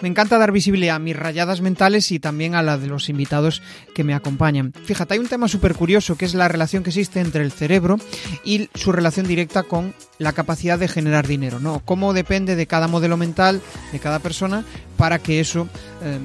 Me encanta dar visibilidad a mis rayadas mentales y también a la de los invitados que me acompañan. Fíjate, hay un tema súper curioso que es la relación que existe entre el cerebro y su relación directa con la capacidad de generar dinero, ¿no? Cómo depende de cada modelo mental, de cada persona, para que eso eh,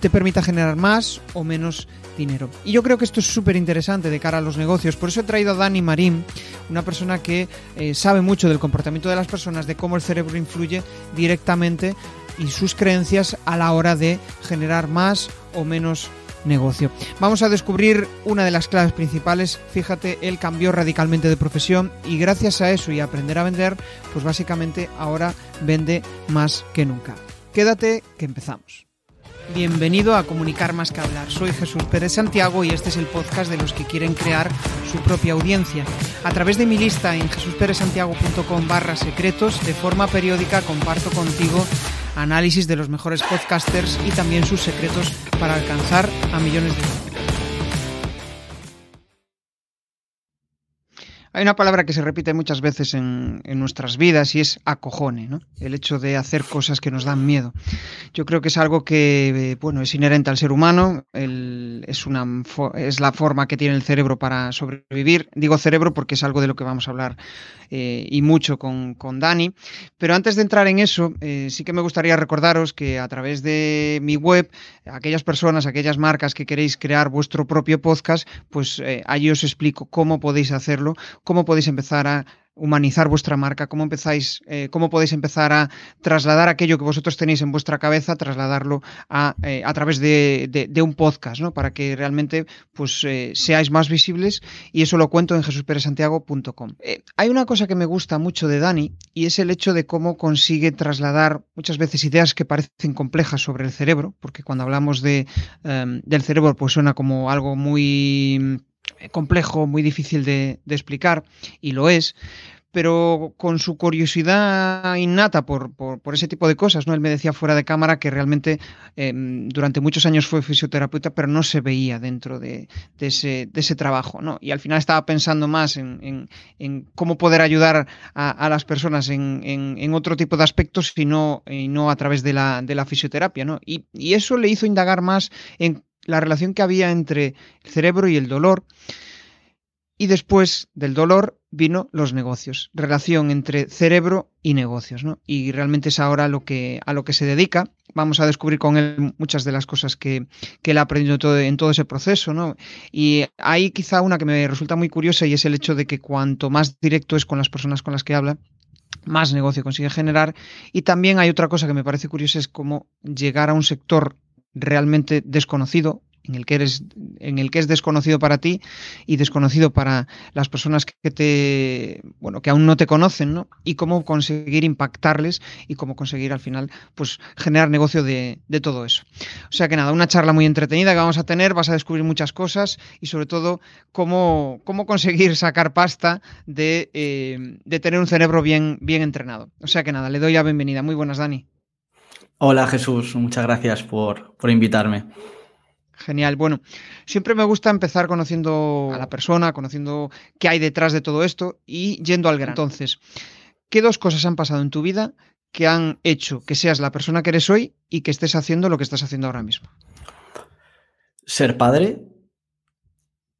te permita generar más o menos dinero. Y yo creo que esto es súper interesante de cara a los negocios. Por eso he traído a Dani Marín, una persona que eh, sabe mucho del comportamiento de las personas, de cómo el cerebro influye directamente y sus creencias a la hora de generar más o menos negocio. Vamos a descubrir una de las claves principales. Fíjate, él cambió radicalmente de profesión y gracias a eso y a aprender a vender, pues básicamente ahora vende más que nunca. Quédate que empezamos. Bienvenido a Comunicar más que hablar. Soy Jesús Pérez Santiago y este es el podcast de los que quieren crear su propia audiencia. A través de mi lista en jesusperezsantiago.com barra secretos, de forma periódica comparto contigo análisis de los mejores podcasters y también sus secretos para alcanzar a millones de Hay una palabra que se repite muchas veces en, nuestras vidas y es acojone, ¿no? El hecho de hacer cosas que nos dan miedo. Yo creo que es algo que, bueno, es inherente al ser humano, es, una, es la forma que tiene el cerebro para sobrevivir. Digo cerebro porque es algo de lo que vamos a hablar eh, y mucho con, con, Dani. Pero antes de entrar en eso, eh, sí que me gustaría recordaros que a través de mi web, aquellas personas, aquellas marcas que queréis crear vuestro propio podcast, pues eh, allí os explico cómo podéis hacerlo cómo podéis empezar a humanizar vuestra marca, cómo empezáis, eh, cómo podéis empezar a trasladar aquello que vosotros tenéis en vuestra cabeza, trasladarlo a, eh, a través de, un podcast, ¿no? Para que realmente pues eh, seáis más visibles y eso lo cuento en jesusperesantiago.com. hay una cosa que me gusta mucho de Dani y es el hecho de cómo consigue trasladar muchas veces ideas que parecen complejas sobre el cerebro, porque cuando hablamos de, em, del cerebro pues suena como algo muy complejo, muy difícil de, explicar, y lo es, pero con su curiosidad innata por, ese tipo de cosas, ¿no? Él me decía fuera de cámara que realmente em, durante muchos años fue fisioterapeuta, pero no se veía dentro de, ese, trabajo, ¿no? Y al final estaba pensando más en, cómo poder ayudar a, las personas en, otro tipo de aspectos y no, a través de la, de la fisioterapia, ¿no? Y, y eso le hizo indagar más en la relación que había entre el cerebro y el dolor. Y después del dolor vino los negocios, relación entre cerebro y negocios, ¿no? Y realmente es ahora lo que, a lo que se dedica. Vamos a descubrir con él muchas de las cosas que, que él ha aprendido todo, en todo ese proceso, ¿no? Y hay quizá una que me resulta muy curiosa y es el hecho de que cuanto más directo es con las personas con las que habla, más negocio consigue generar. Y también hay otra cosa que me parece curiosa, es cómo llegar a un sector realmente desconocido, en el que eres, en el que es desconocido para ti y desconocido para las personas que te, bueno, que aún no te conocen, ¿no? Y cómo conseguir impactarles y cómo conseguir al final, pues, generar negocio de, todo eso. O sea que nada, una charla muy entretenida que vamos a tener, vas a descubrir muchas cosas y sobre todo cómo, cómo conseguir sacar pasta de, eh, de tener un cerebro bien, bien entrenado. O sea que nada, le doy la bienvenida. Muy buenas, Dani. Hola Jesús, muchas gracias por, invitarme. Genial. Bueno, siempre me gusta empezar conociendo a la persona, conociendo qué hay detrás de todo esto y yendo al grano. Entonces, ¿qué dos cosas han pasado en tu vida que han hecho que seas la persona que eres hoy y que estés haciendo lo que estás haciendo ahora mismo? Ser padre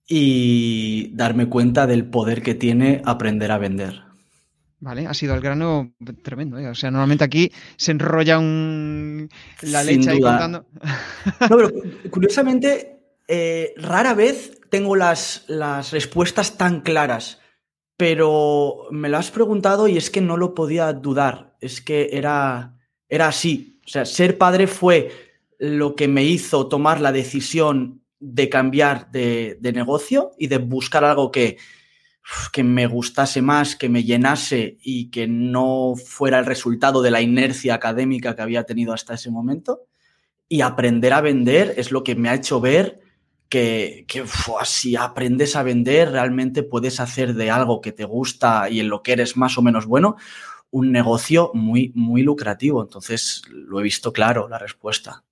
y darme cuenta del poder que tiene aprender a vender. Vale, ha sido el grano tremendo. ¿eh? O sea, normalmente aquí se enrolla un... la leche ahí contando. No, pero curiosamente, eh, rara vez tengo las, las respuestas tan claras. Pero me lo has preguntado y es que no lo podía dudar. Es que era, era así. O sea, ser padre fue lo que me hizo tomar la decisión de cambiar de, de negocio y de buscar algo que, que me gustase más, que me llenase y que no fuera el resultado de la inercia académica que había tenido hasta ese momento. Y aprender a vender es lo que me ha hecho ver que, si aprendes a vender, realmente puedes hacer de algo que te gusta y en lo que eres más o menos bueno, un negocio muy, muy lucrativo. Entonces, lo he visto claro, la respuesta.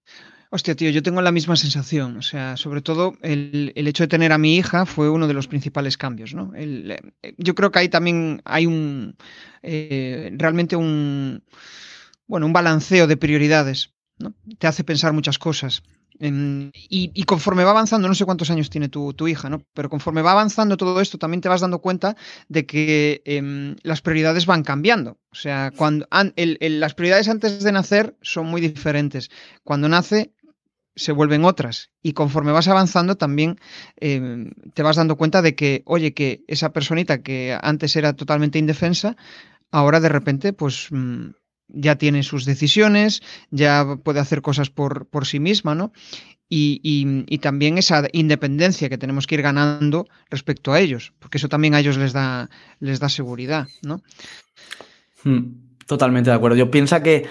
Hostia, tío, yo tengo la misma sensación. O sea, sobre todo el, hecho de tener a mi hija fue uno de los principales cambios, ¿no? Eh, yo creo que ahí también hay un. Eh, realmente un. Bueno, un balanceo de prioridades. ¿no? Te hace pensar muchas cosas. y, conforme va avanzando, no sé cuántos años tiene tu, hija, ¿no? Pero conforme va avanzando todo esto, también te vas dando cuenta de que em, las prioridades van cambiando. O sea, cuando las prioridades antes de nacer son muy diferentes. Cuando nace, se vuelven otras. Y conforme vas avanzando, también em, te vas dando cuenta de que, oye, que esa personita que antes era totalmente indefensa, ahora de repente, pues mm, ya tiene sus decisiones, ya puede hacer cosas por, por sí misma, ¿no? Y, y, también esa independencia que tenemos que ir ganando respecto a ellos, porque eso también a ellos les da, les da seguridad, ¿no? Hmm, totalmente de acuerdo. Yo pienso que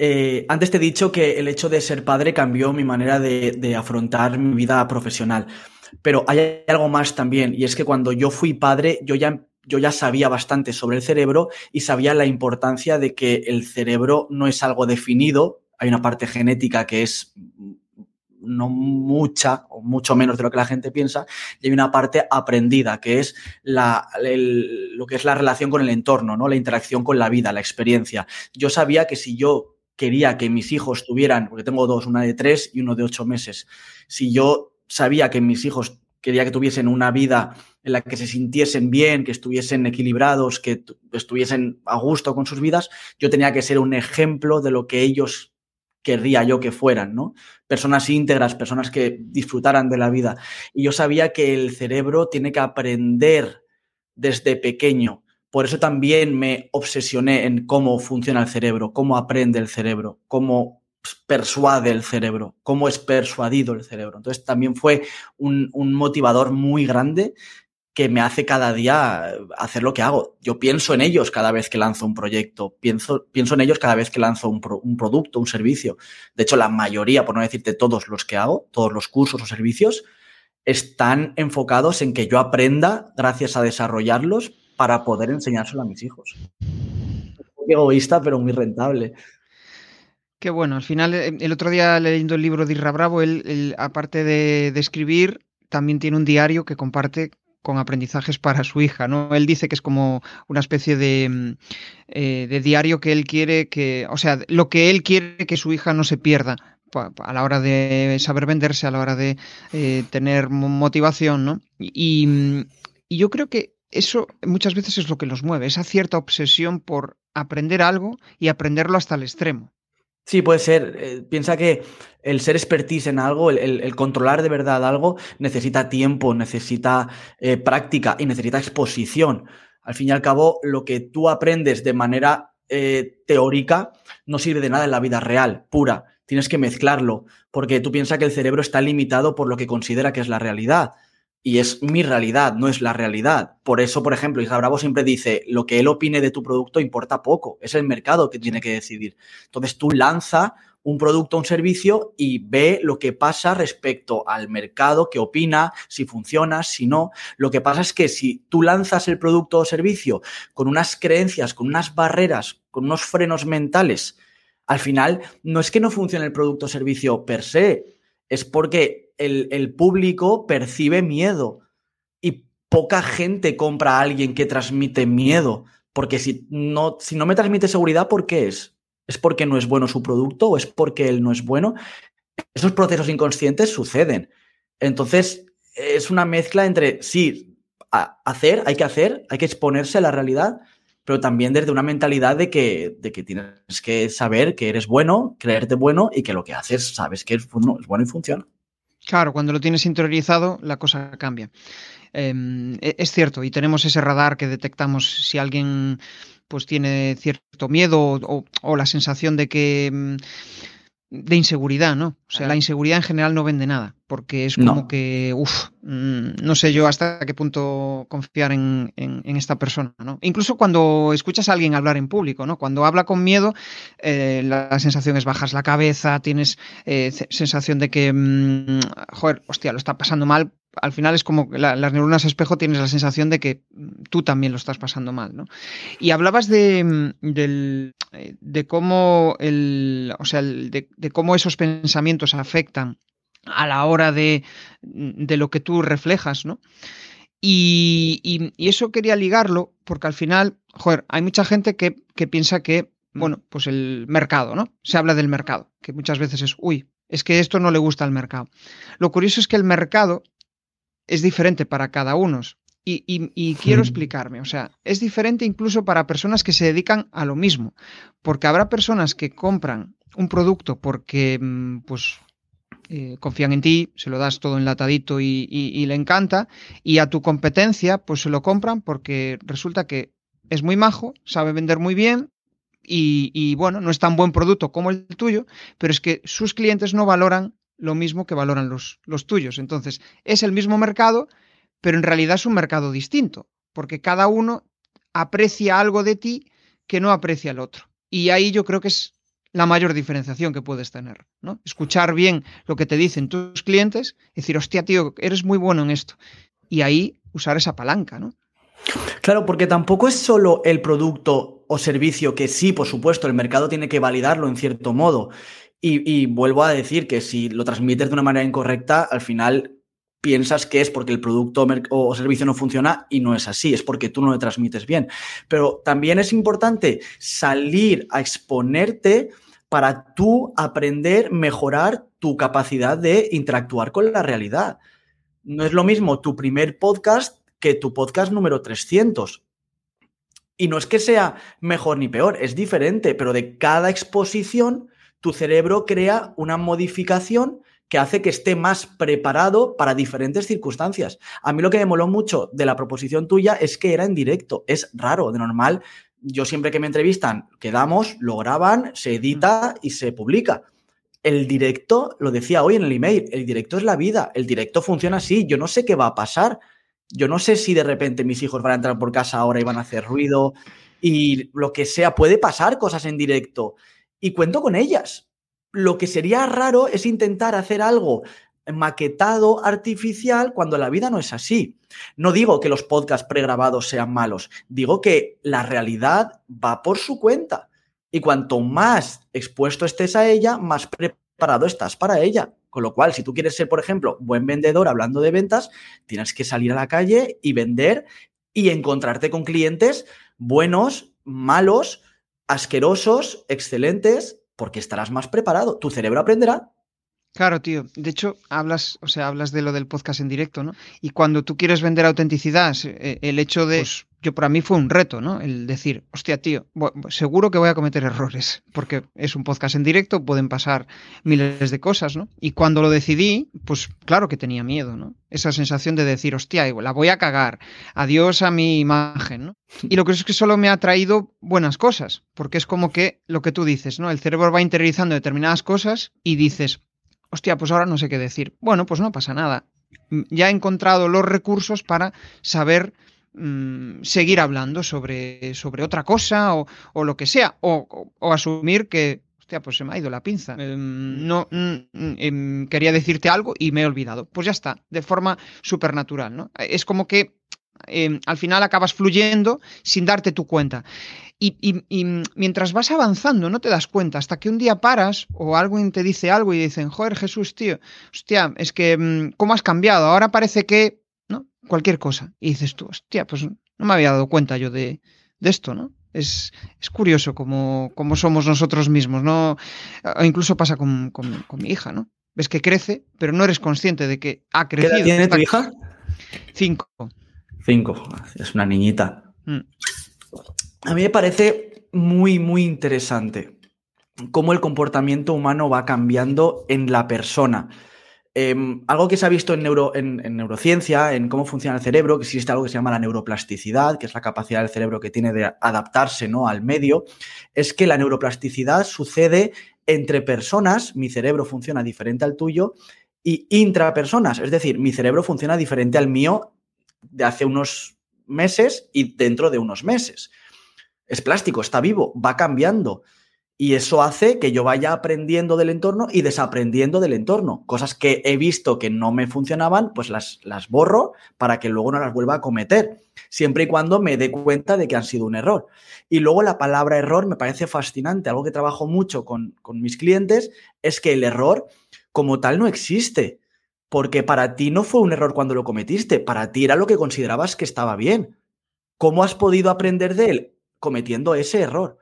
eh, antes te he dicho que el hecho de ser padre cambió mi manera de, afrontar mi vida profesional. Pero hay algo más también, y es que cuando yo fui padre, yo ya, yo ya sabía bastante sobre el cerebro y sabía la importancia de que el cerebro no es algo definido, hay una parte genética que es no mucha o mucho menos de lo que la gente piensa, y hay una parte aprendida, que es la, lo que es la relación con el entorno, ¿no? la interacción con la vida, la experiencia. Yo sabía que si yo quería que mis hijos tuvieran, porque tengo dos, una de tres y uno de ocho meses, si yo sabía que mis hijos quería que tuviesen una vida en la que se sintiesen bien, que estuviesen equilibrados, que estuviesen a gusto con sus vidas, yo tenía que ser un ejemplo de lo que ellos querría yo que fueran, ¿no? Personas íntegras, personas que disfrutaran de la vida. Y yo sabía que el cerebro tiene que aprender desde pequeño por eso también me obsesioné en cómo funciona el cerebro, cómo aprende el cerebro, cómo persuade el cerebro, cómo es persuadido el cerebro. Entonces también fue un, motivador muy grande que me hace cada día hacer lo que hago. Yo pienso en ellos cada vez que lanzo un proyecto, pienso, pienso en ellos cada vez que lanzo un, un, producto, un servicio. De hecho, la mayoría, por no decirte todos los que hago, todos los cursos o servicios, están enfocados en que yo aprenda gracias a desarrollarlos para poder enseñárselo a mis hijos. Muy egoísta, pero muy rentable. Qué bueno, al final, eh, el otro día leyendo el libro de Irra Bravo, él, aparte de, escribir, también tiene un diario que comparte con aprendizajes para su hija, ¿no? Él dice que es como una especie de, mm, eh, de, diario que él quiere que, o sea, lo que él quiere que su hija no se pierda a la hora de saber venderse, a la hora de eh, tener motivación, ¿no? y, yo creo que eso muchas veces es lo que los mueve, esa cierta obsesión por aprender algo y aprenderlo hasta el extremo. Sí, puede ser. Eh, piensa que el ser expertise en algo, el, controlar de verdad algo, necesita tiempo, necesita eh, práctica y necesita exposición. Al fin y al cabo, lo que tú aprendes de manera eh, teórica no sirve de nada en la vida real, pura. Tienes que mezclarlo, porque tú piensas que el cerebro está limitado por lo que considera que es la realidad y es mi realidad, no es la realidad. Por eso, por ejemplo, Isla Bravo siempre dice, lo que él opine de tu producto importa poco, es el mercado que tiene que decidir. Entonces tú lanza un producto o un servicio y ve lo que pasa respecto al mercado, qué opina, si funciona, si no. Lo que pasa es que si tú lanzas el producto o servicio con unas creencias, con unas barreras, con unos frenos mentales, al final no es que no funcione el producto o servicio per se, es porque el, público percibe miedo y poca gente compra a alguien que transmite miedo. Porque si no, si no me transmite seguridad, ¿por qué es? ¿Es porque no es bueno su producto o es porque él no es bueno? Esos procesos inconscientes suceden. Entonces, es una mezcla entre, sí, hacer, hay que hacer, hay que exponerse a la realidad, pero también desde una mentalidad de que, de que tienes que saber que eres bueno, creerte bueno y que lo que haces sabes que es bueno y funciona. Claro, cuando lo tienes interiorizado, la cosa cambia. Em, e, es cierto, y tenemos ese radar que detectamos si alguien pues tiene cierto miedo o, la sensación de que mm, de inseguridad, ¿no? O sea, la inseguridad en general no vende nada, porque es como que, uff, mm, no sé yo hasta qué punto confiar en, esta persona, ¿no? Incluso cuando escuchas a alguien hablar en público, ¿no? Cuando habla con miedo, eh, la, sensación es bajas la cabeza, tienes eh, sensación de que, mm, joder, hostia, lo está pasando mal, al final es como las neuronas espejo tienes la sensación de que tú también lo estás pasando mal, ¿no? Y hablabas de, eh, de cómo el, o sea, de, cómo esos pensamientos afectan a la hora de, de lo que tú reflejas, ¿no? Y, y, eso quería ligarlo porque al final, joder, hay mucha gente que, que piensa que mm. bueno, pues el mercado, ¿no? Se habla del mercado, que muchas veces es, uy, es que esto no le gusta al mercado. Lo curioso es que el mercado es diferente para cada uno. Y, quiero explicarme, o sea, es diferente incluso para personas que se dedican a lo mismo, porque habrá personas que compran un producto porque mm, pues eh, confían en ti, se lo das todo enlatadito y, y, le encanta, y a tu competencia pues se lo compran porque resulta que es muy majo, sabe vender muy bien y, bueno, no es tan buen producto como el tuyo, pero es que sus clientes no valoran lo mismo que valoran los, los tuyos. Entonces, es el mismo mercado, pero en realidad es un mercado distinto, porque cada uno aprecia algo de ti que no aprecia el otro. Y ahí yo creo que es la mayor diferenciación que puedes tener, ¿no? Escuchar bien lo que te dicen tus clientes, decir, hostia, tío, eres muy bueno en esto. Y ahí usar esa palanca, ¿no? Claro, porque tampoco es solo el producto o servicio que sí, por supuesto, el mercado tiene que validarlo en cierto modo. Y, vuelvo a decir que si lo transmites de una manera incorrecta, al final piensas que es porque el producto o servicio no funciona y no es así, es porque tú no lo transmites bien. Pero también es importante salir a exponerte para tú aprender, mejorar tu capacidad de interactuar con la realidad. No es lo mismo tu primer podcast que tu podcast número 300. Y no es que sea mejor ni peor, es diferente, pero de cada exposición tu cerebro crea una modificación que hace que esté más preparado para diferentes circunstancias. A mí lo que me moló mucho de la proposición tuya es que era en directo. Es raro, de normal. Yo siempre que me entrevistan, quedamos, lo graban, se edita y se publica. El directo, lo decía hoy en el email, el directo es la vida, el directo funciona así, yo no sé qué va a pasar, yo no sé si de repente mis hijos van a entrar por casa ahora y van a hacer ruido y lo que sea, puede pasar cosas en directo y cuento con ellas. Lo que sería raro es intentar hacer algo maquetado, artificial, cuando la vida no es así. No digo que los podcasts pregrabados sean malos, digo que la realidad va por su cuenta. Y cuanto más expuesto estés a ella, más preparado estás para ella. Con lo cual, si tú quieres ser, por ejemplo, buen vendedor hablando de ventas, tienes que salir a la calle y vender y encontrarte con clientes buenos, malos, asquerosos, excelentes, porque estarás más preparado. Tu cerebro aprenderá. Claro, tío. De hecho, hablas, o sea, hablas de lo del podcast en directo, ¿no? Y cuando tú quieres vender autenticidad, eh, el hecho de, pues, yo para mí fue un reto, ¿no? El decir, hostia, tío, seguro que voy a cometer errores, porque es un podcast en directo, pueden pasar miles de cosas, ¿no? Y cuando lo decidí, pues claro que tenía miedo, ¿no? Esa sensación de decir, hostia, la voy a cagar, adiós a mi imagen, ¿no? Y lo que es que solo me ha traído buenas cosas, porque es como que lo que tú dices, ¿no? El cerebro va interiorizando determinadas cosas y dices, hostia, pues ahora no sé qué decir. Bueno, pues no pasa nada. Ya he encontrado los recursos para saber Mm, seguir hablando sobre, sobre otra cosa o, o lo que sea, o, o, asumir que, hostia, pues se me ha ido la pinza. No mm, mm, em, quería decirte algo y me he olvidado. Pues ya está, de forma supernatural, ¿no? Es como que em, al final acabas fluyendo sin darte tu cuenta. Y, y, y, mientras vas avanzando no te das cuenta, hasta que un día paras o alguien te dice algo y dicen, joder Jesús, tío, hostia, es que, ¿cómo has cambiado? Ahora parece que cualquier cosa. Y dices tú, hostia, pues no me había dado cuenta yo de, esto, ¿no? Es, es curioso cómo, somos nosotros mismos, ¿no? incluso pasa con, mi hija, ¿no? Ves que crece, pero no eres consciente de que ha crecido. ¿Qué tiene tu hija? Cinco. Cinco, es una niñita. Mm. A mí me parece muy, muy interesante cómo el comportamiento humano va cambiando en la persona. Em, algo que se ha visto en, neuro, en, neurociencia, en cómo funciona el cerebro, que existe algo que se llama la neuroplasticidad, que es la capacidad del cerebro que tiene de adaptarse ¿no? al medio, es que la neuroplasticidad sucede entre personas, mi cerebro funciona diferente al tuyo, y intrapersonas, es decir, mi cerebro funciona diferente al mío de hace unos meses y dentro de unos meses. Es plástico, está vivo, va cambiando. Y eso hace que yo vaya aprendiendo del entorno y desaprendiendo del entorno. Cosas que he visto que no me funcionaban, pues las, las borro para que luego no las vuelva a cometer, siempre y cuando me dé cuenta de que han sido un error. Y luego la palabra error me parece fascinante. Algo que trabajo mucho con, con mis clientes es que el error como tal no existe. Porque para ti no fue un error cuando lo cometiste, para ti era lo que considerabas que estaba bien. ¿Cómo has podido aprender de él? Cometiendo ese error.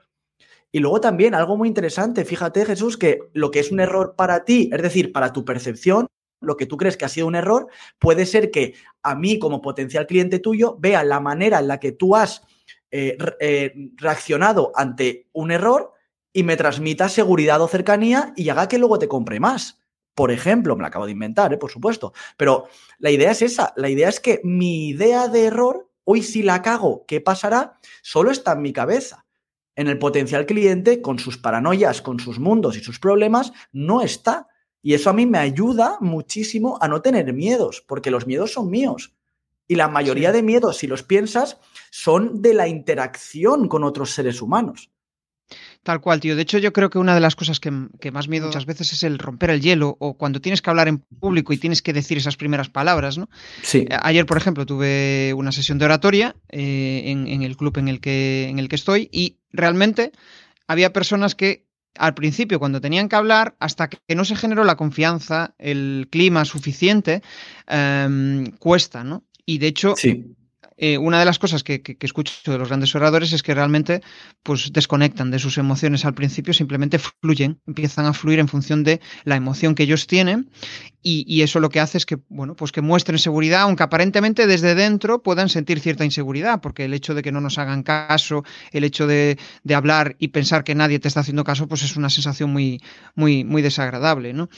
Y luego también algo muy interesante, fíjate Jesús, que lo que es un error para ti, es decir, para tu percepción, lo que tú crees que ha sido un error, puede ser que a mí como potencial cliente tuyo vea la manera en la que tú has eh, eh, reaccionado ante un error y me transmita seguridad o cercanía y haga que luego te compre más. Por ejemplo, me lo acabo de inventar, ¿eh? por supuesto. Pero la idea es esa. La idea es que mi idea de error, hoy si la cago, ¿qué pasará? Solo está en mi cabeza. En el potencial cliente, con sus paranoias, con sus mundos y sus problemas, no está. Y eso a mí me ayuda muchísimo a no tener miedos, porque los miedos son míos. Y la mayoría de miedos, si los piensas, son de la interacción con otros seres humanos. Tal cual, tío. De hecho, yo creo que una de las cosas que, más miedo muchas veces es el romper el hielo o cuando tienes que hablar en público y tienes que decir esas primeras palabras, ¿no? Sí. Eh, ayer, por ejemplo, tuve una sesión de oratoria eh, en, el club en el, que, en el que estoy y realmente había personas que al principio, cuando tenían que hablar, hasta que no se generó la confianza, el clima suficiente, em, cuesta, ¿no? Y de hecho, sí. Eh, una de las cosas que, escucho de los grandes oradores es que realmente pues, desconectan de sus emociones al principio, simplemente fluyen, empiezan a fluir en función de la emoción que ellos tienen y, eso lo que hace es que, bueno, pues que muestren seguridad, aunque aparentemente desde dentro puedan sentir cierta inseguridad, porque el hecho de que no nos hagan caso, el hecho de, hablar y pensar que nadie te está haciendo caso, pues es una sensación muy, muy, muy desagradable, ¿no?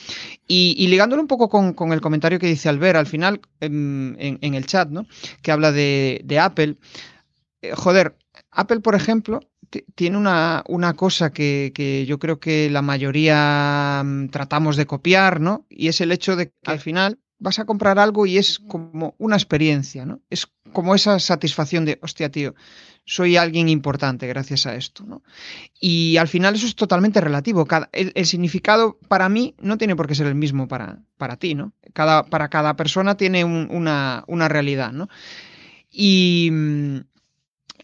Y, ligándolo un poco con, el comentario que dice Albert al final en, en el chat, ¿no? Que habla de de, Apple. Eh, joder, Apple, por ejemplo, tiene una, una cosa que, yo creo que la mayoría mm, tratamos de copiar, ¿no? Y es el hecho de que al final vas a comprar algo y es como una experiencia, ¿no? Es como esa satisfacción de, hostia, tío, soy alguien importante gracias a esto, ¿no? Y al final eso es totalmente relativo. El, significado para mí no tiene por qué ser el mismo para, para ti, ¿no? Cada, para cada persona tiene una, una realidad, ¿no? Y,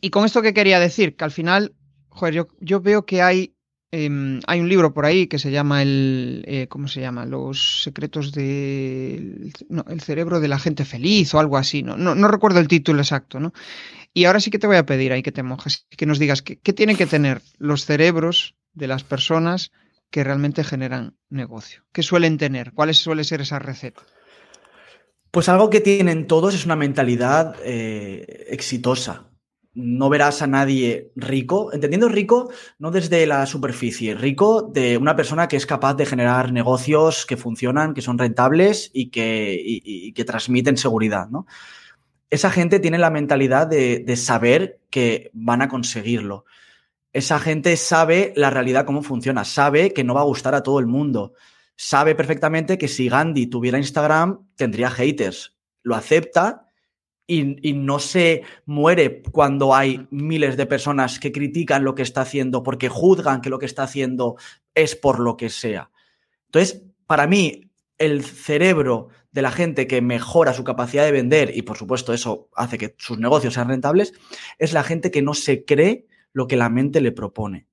y con esto que quería decir, que al final, joder, yo, yo veo que hay, em, hay un libro por ahí que se llama el, eh, ¿cómo se llama? Los secretos del no, el cerebro de la gente feliz o algo así, ¿no? No, no recuerdo el título exacto, ¿no? Y ahora sí que te voy a pedir ahí que te mojes, que nos digas qué tienen que tener los cerebros de las personas que realmente generan negocio. ¿Qué suelen tener? ¿Cuál suele ser esa receta? Pues algo que tienen todos es una mentalidad eh, exitosa. No verás a nadie rico, entendiendo rico no desde la superficie, rico de una persona que es capaz de generar negocios que funcionan, que son rentables y que, transmiten seguridad. ¿no? Esa gente tiene la mentalidad de saber que van a conseguirlo. Esa gente sabe la realidad, cómo funciona, sabe que no va a gustar a todo el mundo, sabe perfectamente que si Gandhi tuviera Instagram, tendría haters. Lo acepta y, no se muere cuando hay miles de personas que critican lo que está haciendo porque juzgan que lo que está haciendo es por lo que sea. Entonces, para mí, el cerebro de la gente que mejora su capacidad de vender, y por supuesto eso hace que sus negocios sean rentables, es la gente que no se cree lo que la mente le propone.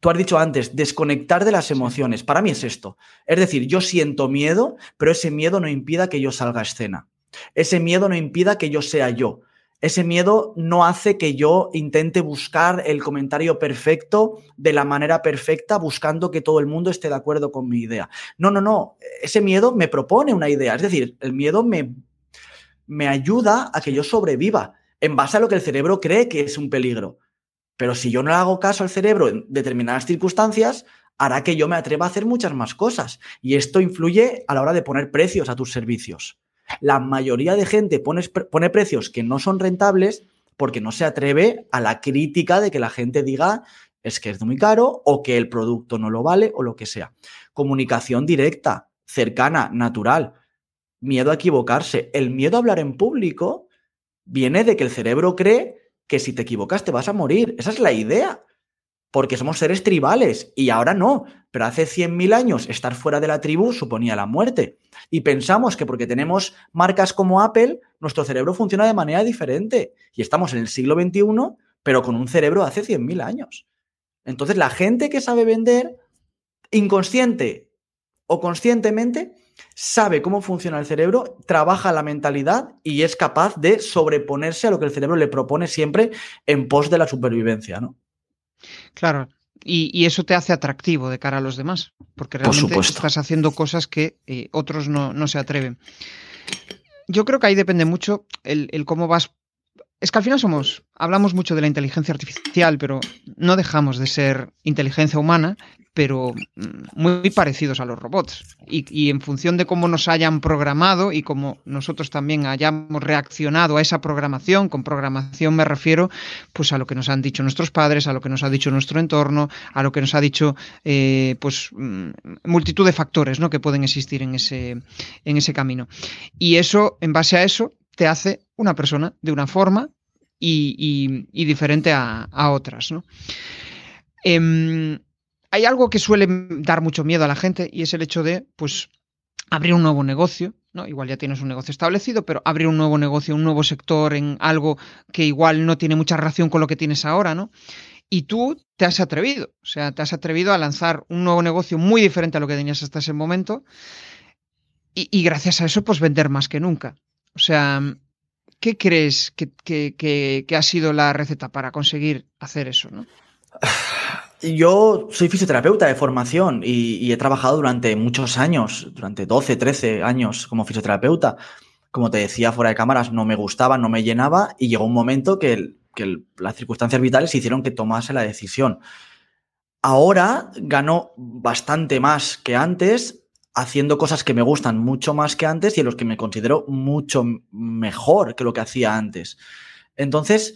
Tú has dicho antes, desconectar de las emociones. Para mí es esto. Es decir, yo siento miedo, pero ese miedo no impida que yo salga a escena. Ese miedo no impida que yo sea yo. Ese miedo no hace que yo intente buscar el comentario perfecto de la manera perfecta, buscando que todo el mundo esté de acuerdo con mi idea. No, no, no. Ese miedo me propone una idea. Es decir, el miedo me, me ayuda a que yo sobreviva en base a lo que el cerebro cree que es un peligro. Pero si yo no le hago caso al cerebro en determinadas circunstancias, hará que yo me atreva a hacer muchas más cosas. Y esto influye a la hora de poner precios a tus servicios. La mayoría de gente pone, precios que no son rentables porque no se atreve a la crítica de que la gente diga es que es muy caro o que el producto no lo vale o lo que sea. Comunicación directa, cercana, natural. Miedo a equivocarse. El miedo a hablar en público viene de que el cerebro cree que si te equivocas te vas a morir. Esa es la idea. Porque somos seres tribales y ahora no. Pero hace 100.000 años estar fuera de la tribu suponía la muerte. Y pensamos que porque tenemos marcas como Apple, nuestro cerebro funciona de manera diferente. Y estamos en el siglo XXI, pero con un cerebro hace 100.000 años. Entonces la gente que sabe vender, inconsciente o conscientemente, sabe cómo funciona el cerebro, trabaja la mentalidad y es capaz de sobreponerse a lo que el cerebro le propone siempre en pos de la supervivencia, ¿no? Claro, Y, eso te hace atractivo de cara a los demás, porque realmente estás haciendo cosas que eh, otros no, no, se atreven. Yo creo que ahí depende mucho el, el cómo vas es que al final somos, hablamos mucho de la inteligencia artificial, pero no dejamos de ser inteligencia humana, pero mm, muy parecidos a los robots. Y, en función de cómo nos hayan programado y cómo nosotros también hayamos reaccionado a esa programación, con programación me refiero pues a lo que nos han dicho nuestros padres, a lo que nos ha dicho nuestro entorno, a lo que nos ha dicho eh, pues mm, multitud de factores ¿no? que pueden existir en ese, en ese camino. Y eso, en base a eso, te hace una persona de una forma y, diferente a, otras. Em, hay algo que suele dar mucho miedo a la gente y es el hecho de, pues, abrir un nuevo negocio, ¿no? Igual ya tienes un negocio establecido, pero abrir un nuevo negocio, un nuevo sector en algo que igual no tiene mucha relación con lo que tienes ahora, ¿no? Y tú te has atrevido, o sea, te has atrevido a lanzar un nuevo negocio muy diferente a lo que tenías hasta ese momento y, y gracias a eso, pues vender más que nunca. O sea, ¿qué crees que, ha sido la receta para conseguir hacer eso? Yo soy fisioterapeuta de formación y, he trabajado durante muchos años, durante 12, 13 años como fisioterapeuta. Como te decía fuera de cámaras, no me gustaba, no me llenaba y llegó un momento que, las circunstancias vitales hicieron que tomase la decisión. Ahora gano bastante más que antes haciendo cosas que me gustan mucho más que antes y en los que me considero mucho mejor que lo que hacía antes. Entonces,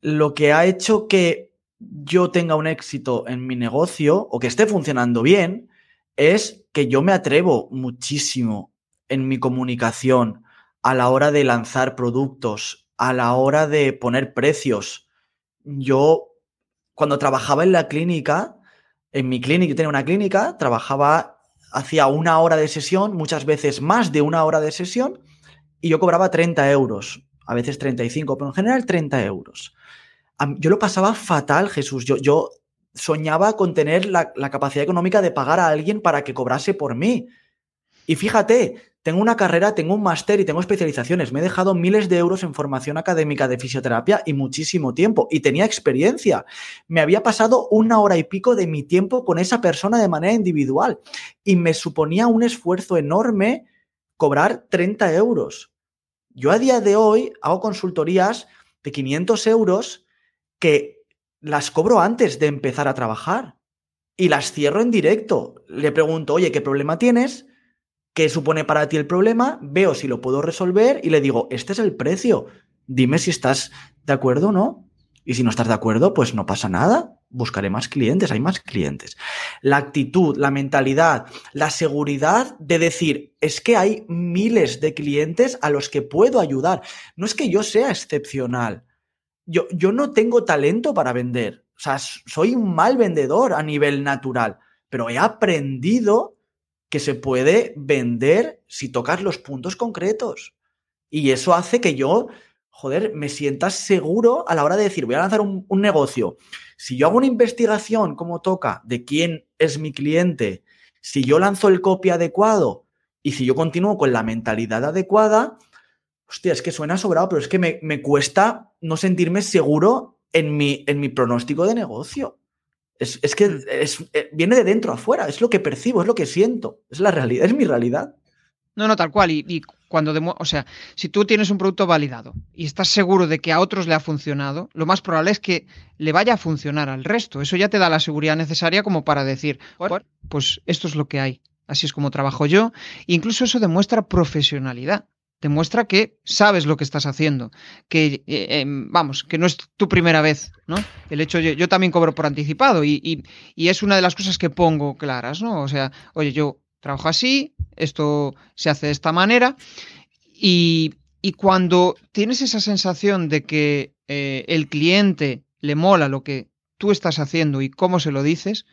lo que ha hecho que yo tenga un éxito en mi negocio o que esté funcionando bien es que yo me atrevo muchísimo en mi comunicación a la hora de lanzar productos, a la hora de poner precios. Yo, cuando trabajaba en la clínica, en mi clínica, tenía una clínica, trabajaba hacía una hora de sesión, muchas veces más de una hora de sesión, y yo cobraba 30 euros, a veces 35, pero en general 30 euros. Yo lo pasaba fatal, Jesús. Yo, yo soñaba con tener la, la capacidad económica de pagar a alguien para que cobrase por mí. Y fíjate, tengo una carrera, tengo un máster y tengo especializaciones. Me he dejado miles de euros en formación académica de fisioterapia y muchísimo tiempo. Y tenía experiencia. Me había pasado una hora y pico de mi tiempo con esa persona de manera individual. Y me suponía un esfuerzo enorme cobrar 30 euros. Yo a día de hoy hago consultorías de 500 euros que las cobro antes de empezar a trabajar. Y las cierro en directo. Le pregunto, oye, ¿qué problema tienes? qué supone para ti el problema, veo si lo puedo resolver y le digo, este es el precio, dime si estás de acuerdo o no. Y si no estás de acuerdo, pues no pasa nada, buscaré más clientes, hay más clientes. La actitud, la mentalidad, la seguridad de decir, es que hay miles de clientes a los que puedo ayudar. No es que yo sea excepcional. Yo, yo no tengo talento para vender. O sea, soy un mal vendedor a nivel natural, pero he aprendido que se puede vender si tocas los puntos concretos. Y eso hace que yo, joder, me sienta seguro a la hora de decir, voy a lanzar un, negocio. Si yo hago una investigación como toca de quién es mi cliente, si yo lanzo el copy adecuado y si yo continúo con la mentalidad adecuada, hostia, es que suena sobrado, pero es que me, me cuesta no sentirme seguro en mi, en mi pronóstico de negocio. Es, que mm. eh, viene de dentro afuera, es lo que percibo, es lo que siento, es la realidad, es mi realidad. No, no, tal cual. Y, cuando, o sea, si tú tienes un producto validado y estás seguro de que a otros le ha funcionado, lo más probable es que le vaya a funcionar al resto. Eso ya te da la seguridad necesaria como para decir, pues esto es lo que hay. Así es como trabajo yo. incluso eso demuestra profesionalidad demuestra que sabes lo que estás haciendo, que eh, em, vamos, que no es tu primera vez, ¿no? El hecho, yo, también cobro por anticipado y, es una de las cosas que pongo claras, ¿no? O sea, oye, yo trabajo así, esto se hace de esta manera y, cuando tienes esa sensación de que eh, el cliente le mola lo que tú estás haciendo y cómo se lo dices,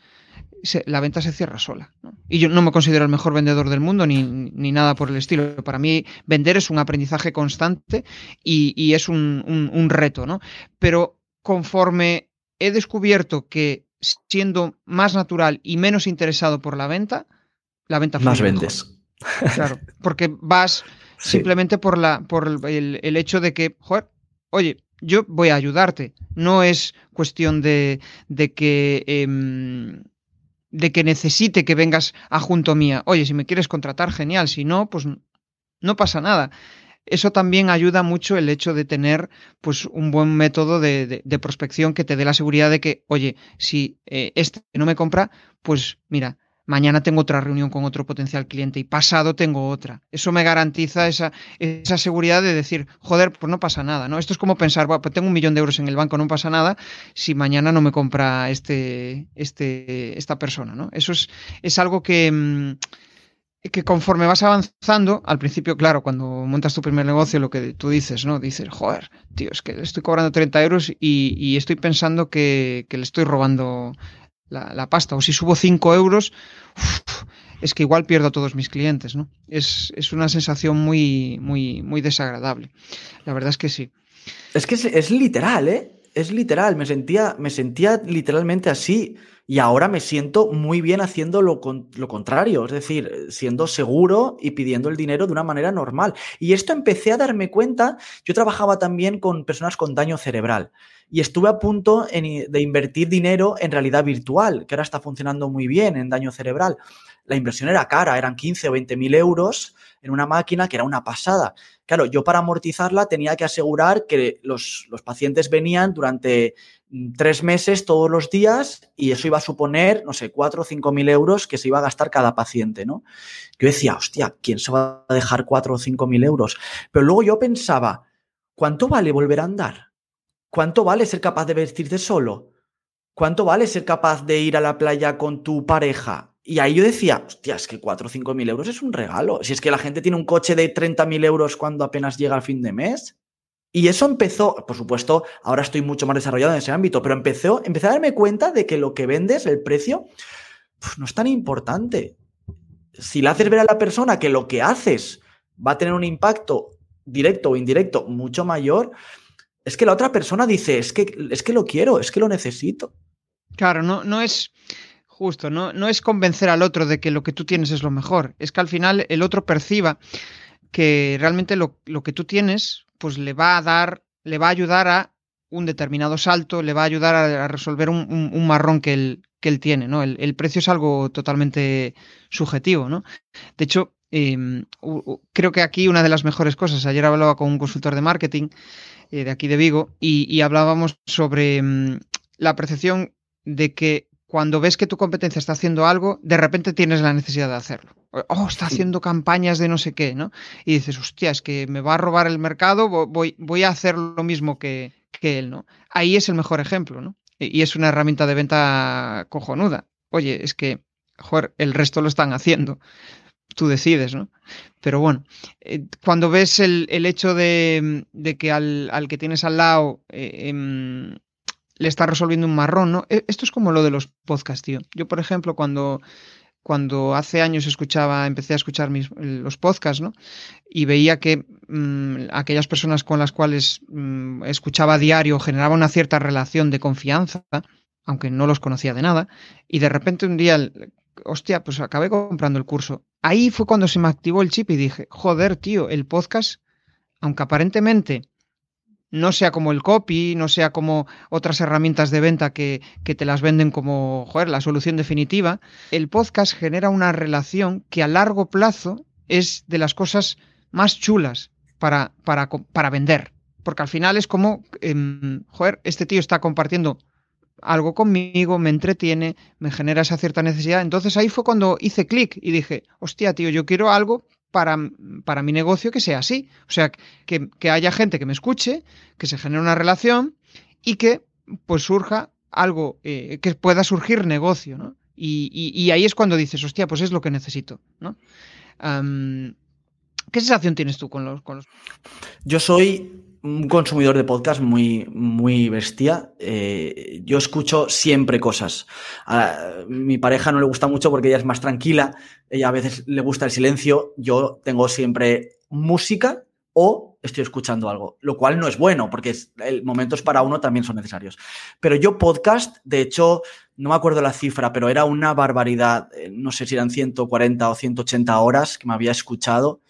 la venta se cierra sola. Y yo no me considero el mejor vendedor del mundo ni, nada por el estilo. Para mí, vender es un aprendizaje constante y, es un, reto, ¿no? Pero conforme he descubierto que siendo más natural y menos interesado por la venta, la venta Más vendes. Claro, porque vas simplemente por, la, por el, el, hecho de que, joder, oye, yo voy a ayudarte. No es cuestión de, de que... Em, de que necesite que vengas a junto mía. Oye, si me quieres contratar, genial. Si no, pues no pasa nada. Eso también ayuda mucho el hecho de tener pues un buen método de, prospección que te dé la seguridad de que, oye, si eh, este no me compra, pues mira, mañana tengo otra reunión con otro potencial cliente y pasado tengo otra. Eso me garantiza esa, esa seguridad de decir, joder, pues no pasa nada, ¿no? Esto es como pensar, pues tengo un millón de euros en el banco, no pasa nada si mañana no me compra este, este, esta persona, ¿no? Eso es, es algo que... Mm, que conforme vas avanzando, al principio, claro, cuando montas tu primer negocio, lo que tú dices, ¿no? Dices, joder, tío, es que estoy cobrando 30 euros y, estoy pensando que, le estoy robando la, pasta. O si subo 5 euros, es que igual pierdo a todos mis clientes, ¿no? Es, una sensación muy, muy, muy desagradable. La verdad es que sí. Es que es, literal, ¿eh? Es literal. Me sentía, me sentía literalmente así. Y ahora me siento muy bien haciendo lo, lo, contrario, es decir, siendo seguro y pidiendo el dinero de una manera normal. Y esto empecé a darme cuenta, yo trabajaba también con personas con daño cerebral y estuve a punto de invertir dinero en realidad virtual, que ahora está funcionando muy bien en daño cerebral. La inversión era cara, eran 15 o 20 mil euros en una máquina que era una pasada. Claro, yo para amortizarla tenía que asegurar que los, los pacientes venían durante mm, tres meses todos los días y eso iba a suponer, no sé, cuatro o cinco mil euros que se iba a gastar cada paciente, ¿no? Yo decía, hostia, ¿quién se va a dejar cuatro o cinco mil euros? Pero luego yo pensaba, ¿cuánto vale volver a andar? ¿Cuánto vale ser capaz de vestirte solo? ¿Cuánto vale ser capaz de ir a la playa con tu pareja? Y ahí yo decía, hostia, es que 4 o 5 mil euros es un regalo. Si es que la gente tiene un coche de 30 mil euros cuando apenas llega al fin de mes. Y eso empezó, por supuesto, ahora estoy mucho más desarrollado en ese ámbito, pero empezó, empecé a darme cuenta de que lo que vendes, el precio, no es tan importante. Si le haces ver a la persona que lo que haces va a tener un impacto directo o indirecto mucho mayor, es que la otra persona dice, es que, es que lo quiero, es que lo necesito. Claro, no, no es justo, no, no es convencer al otro de que lo que tú tienes es lo mejor, es que al final el otro perciba que realmente lo, que tú tienes, pues le va a dar, le va a ayudar a un determinado salto, le va a ayudar a, resolver un, marrón que él, que él tiene, ¿no? El, el, precio es algo totalmente subjetivo, ¿no? De hecho, em, creo que aquí una de las mejores cosas, ayer hablaba con un consultor de marketing eh, de aquí de Vigo, y, hablábamos sobre mm, la percepción de que cuando ves que tu competencia está haciendo algo, de repente tienes la necesidad de hacerlo. Oh, está haciendo campañas de no sé qué, ¿no? Y dices, hostia, es que me va a robar el mercado, voy, voy a hacer lo mismo que, que él, ¿no? Ahí es el mejor ejemplo, ¿no? Y es una herramienta de venta cojonuda. Oye, es que, joder, el resto lo están haciendo tú decides, ¿no? Pero bueno, eh, cuando ves el, hecho de, que al, que tienes al lado eh, em, le está resolviendo un marrón, ¿no? E, esto es como lo de los podcasts, tío. Yo, por ejemplo, cuando, cuando hace años escuchaba, empecé a escuchar mis, los podcasts, ¿no? Y veía que mm, aquellas personas con las cuales mm, escuchaba diario generaba una cierta relación de confianza, aunque no los conocía de nada, y de repente un día hostia, pues acabé comprando el curso. Ahí fue cuando se me activó el chip y dije, joder, tío, el podcast, aunque aparentemente no sea como el copy, no sea como otras herramientas de venta que, que, te las venden como, la solución definitiva, el podcast genera una relación que a largo plazo es de las cosas más chulas para, para, para vender. Porque al final es como, em, joder, este tío está compartiendo algo conmigo, me entretiene, me genera esa cierta necesidad. Entonces ahí fue cuando hice clic y dije, hostia, tío, yo quiero algo para, para mi negocio que sea así. O sea, que, haya gente que me escuche, que se genere una relación y que pues surja algo, eh, que pueda surgir negocio, ¿no? Y, ahí es cuando dices, hostia, pues es lo que necesito, ¿no? ¿Qué sensación tienes tú con los, con los... Yo soy un consumidor de podcast muy, muy bestia. Eh, yo escucho siempre cosas. Mi pareja no le gusta mucho porque ella es más tranquila. Ella a veces le gusta el silencio. Yo tengo siempre música o estoy escuchando algo, lo cual no es bueno porque el, momentos para uno también son necesarios. Pero yo podcast, de hecho, no me acuerdo la cifra, pero era una barbaridad. Eh, no sé si eran 140 o 180 horas que me había escuchado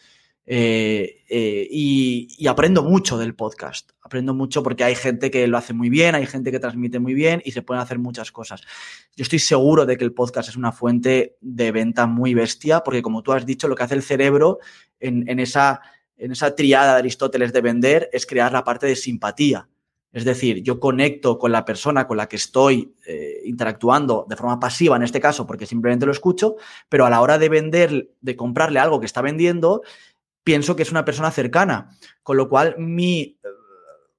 Eh, eh, y, aprendo mucho del podcast. Aprendo mucho porque hay gente que lo hace muy bien, hay gente que transmite muy bien y se pueden hacer muchas cosas. Yo estoy seguro de que el podcast es una fuente de venta muy bestia porque como tú has dicho, lo que hace el cerebro en, esa, en esa triada de Aristóteles de vender es crear la parte de simpatía. Es decir, yo conecto con la persona con la que estoy eh, interactuando de forma pasiva en este caso porque simplemente lo escucho, pero a la hora de vender, de comprarle algo que está vendiendo, pienso que es una persona cercana, con lo cual mi,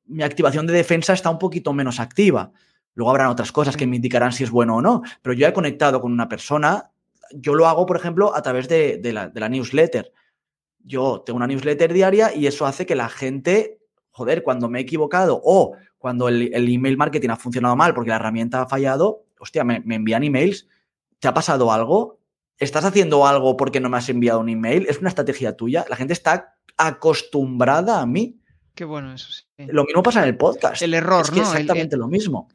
mi activación de defensa está un poquito menos activa. Luego habrán otras cosas que me indicarán si es bueno o no, pero yo he conectado con una persona, yo lo hago, por ejemplo, a través de, la, newsletter. Yo tengo una newsletter diaria y eso hace que la gente, joder, cuando me he equivocado o cuando el, email marketing ha funcionado mal porque la herramienta ha fallado, hostia, me, me envían emails, ¿te ha pasado algo? ¿Estás haciendo algo porque no me has enviado un email? ¿Es una estrategia tuya? La gente está acostumbrada a mí. Qué bueno eso, sí. Lo mismo pasa en el podcast. El error, es Exactamente lo mismo.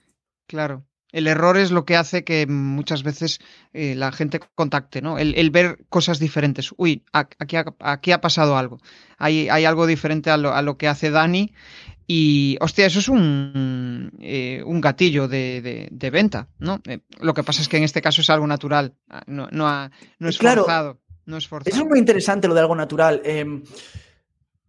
Claro. El error es lo que hace que muchas veces eh, la gente contacte, ¿no? El, ver cosas diferentes. Uy, aquí ha, aquí ha pasado algo. Hay, hay algo diferente a lo, a lo, que hace Dani y, hostia, eso es un, eh, un gatillo de, venta, ¿no? Eh, lo que pasa es que en este caso es algo natural, ah, no, no, no es forzado. No es forzado. Eso es muy interesante lo de algo natural. Em,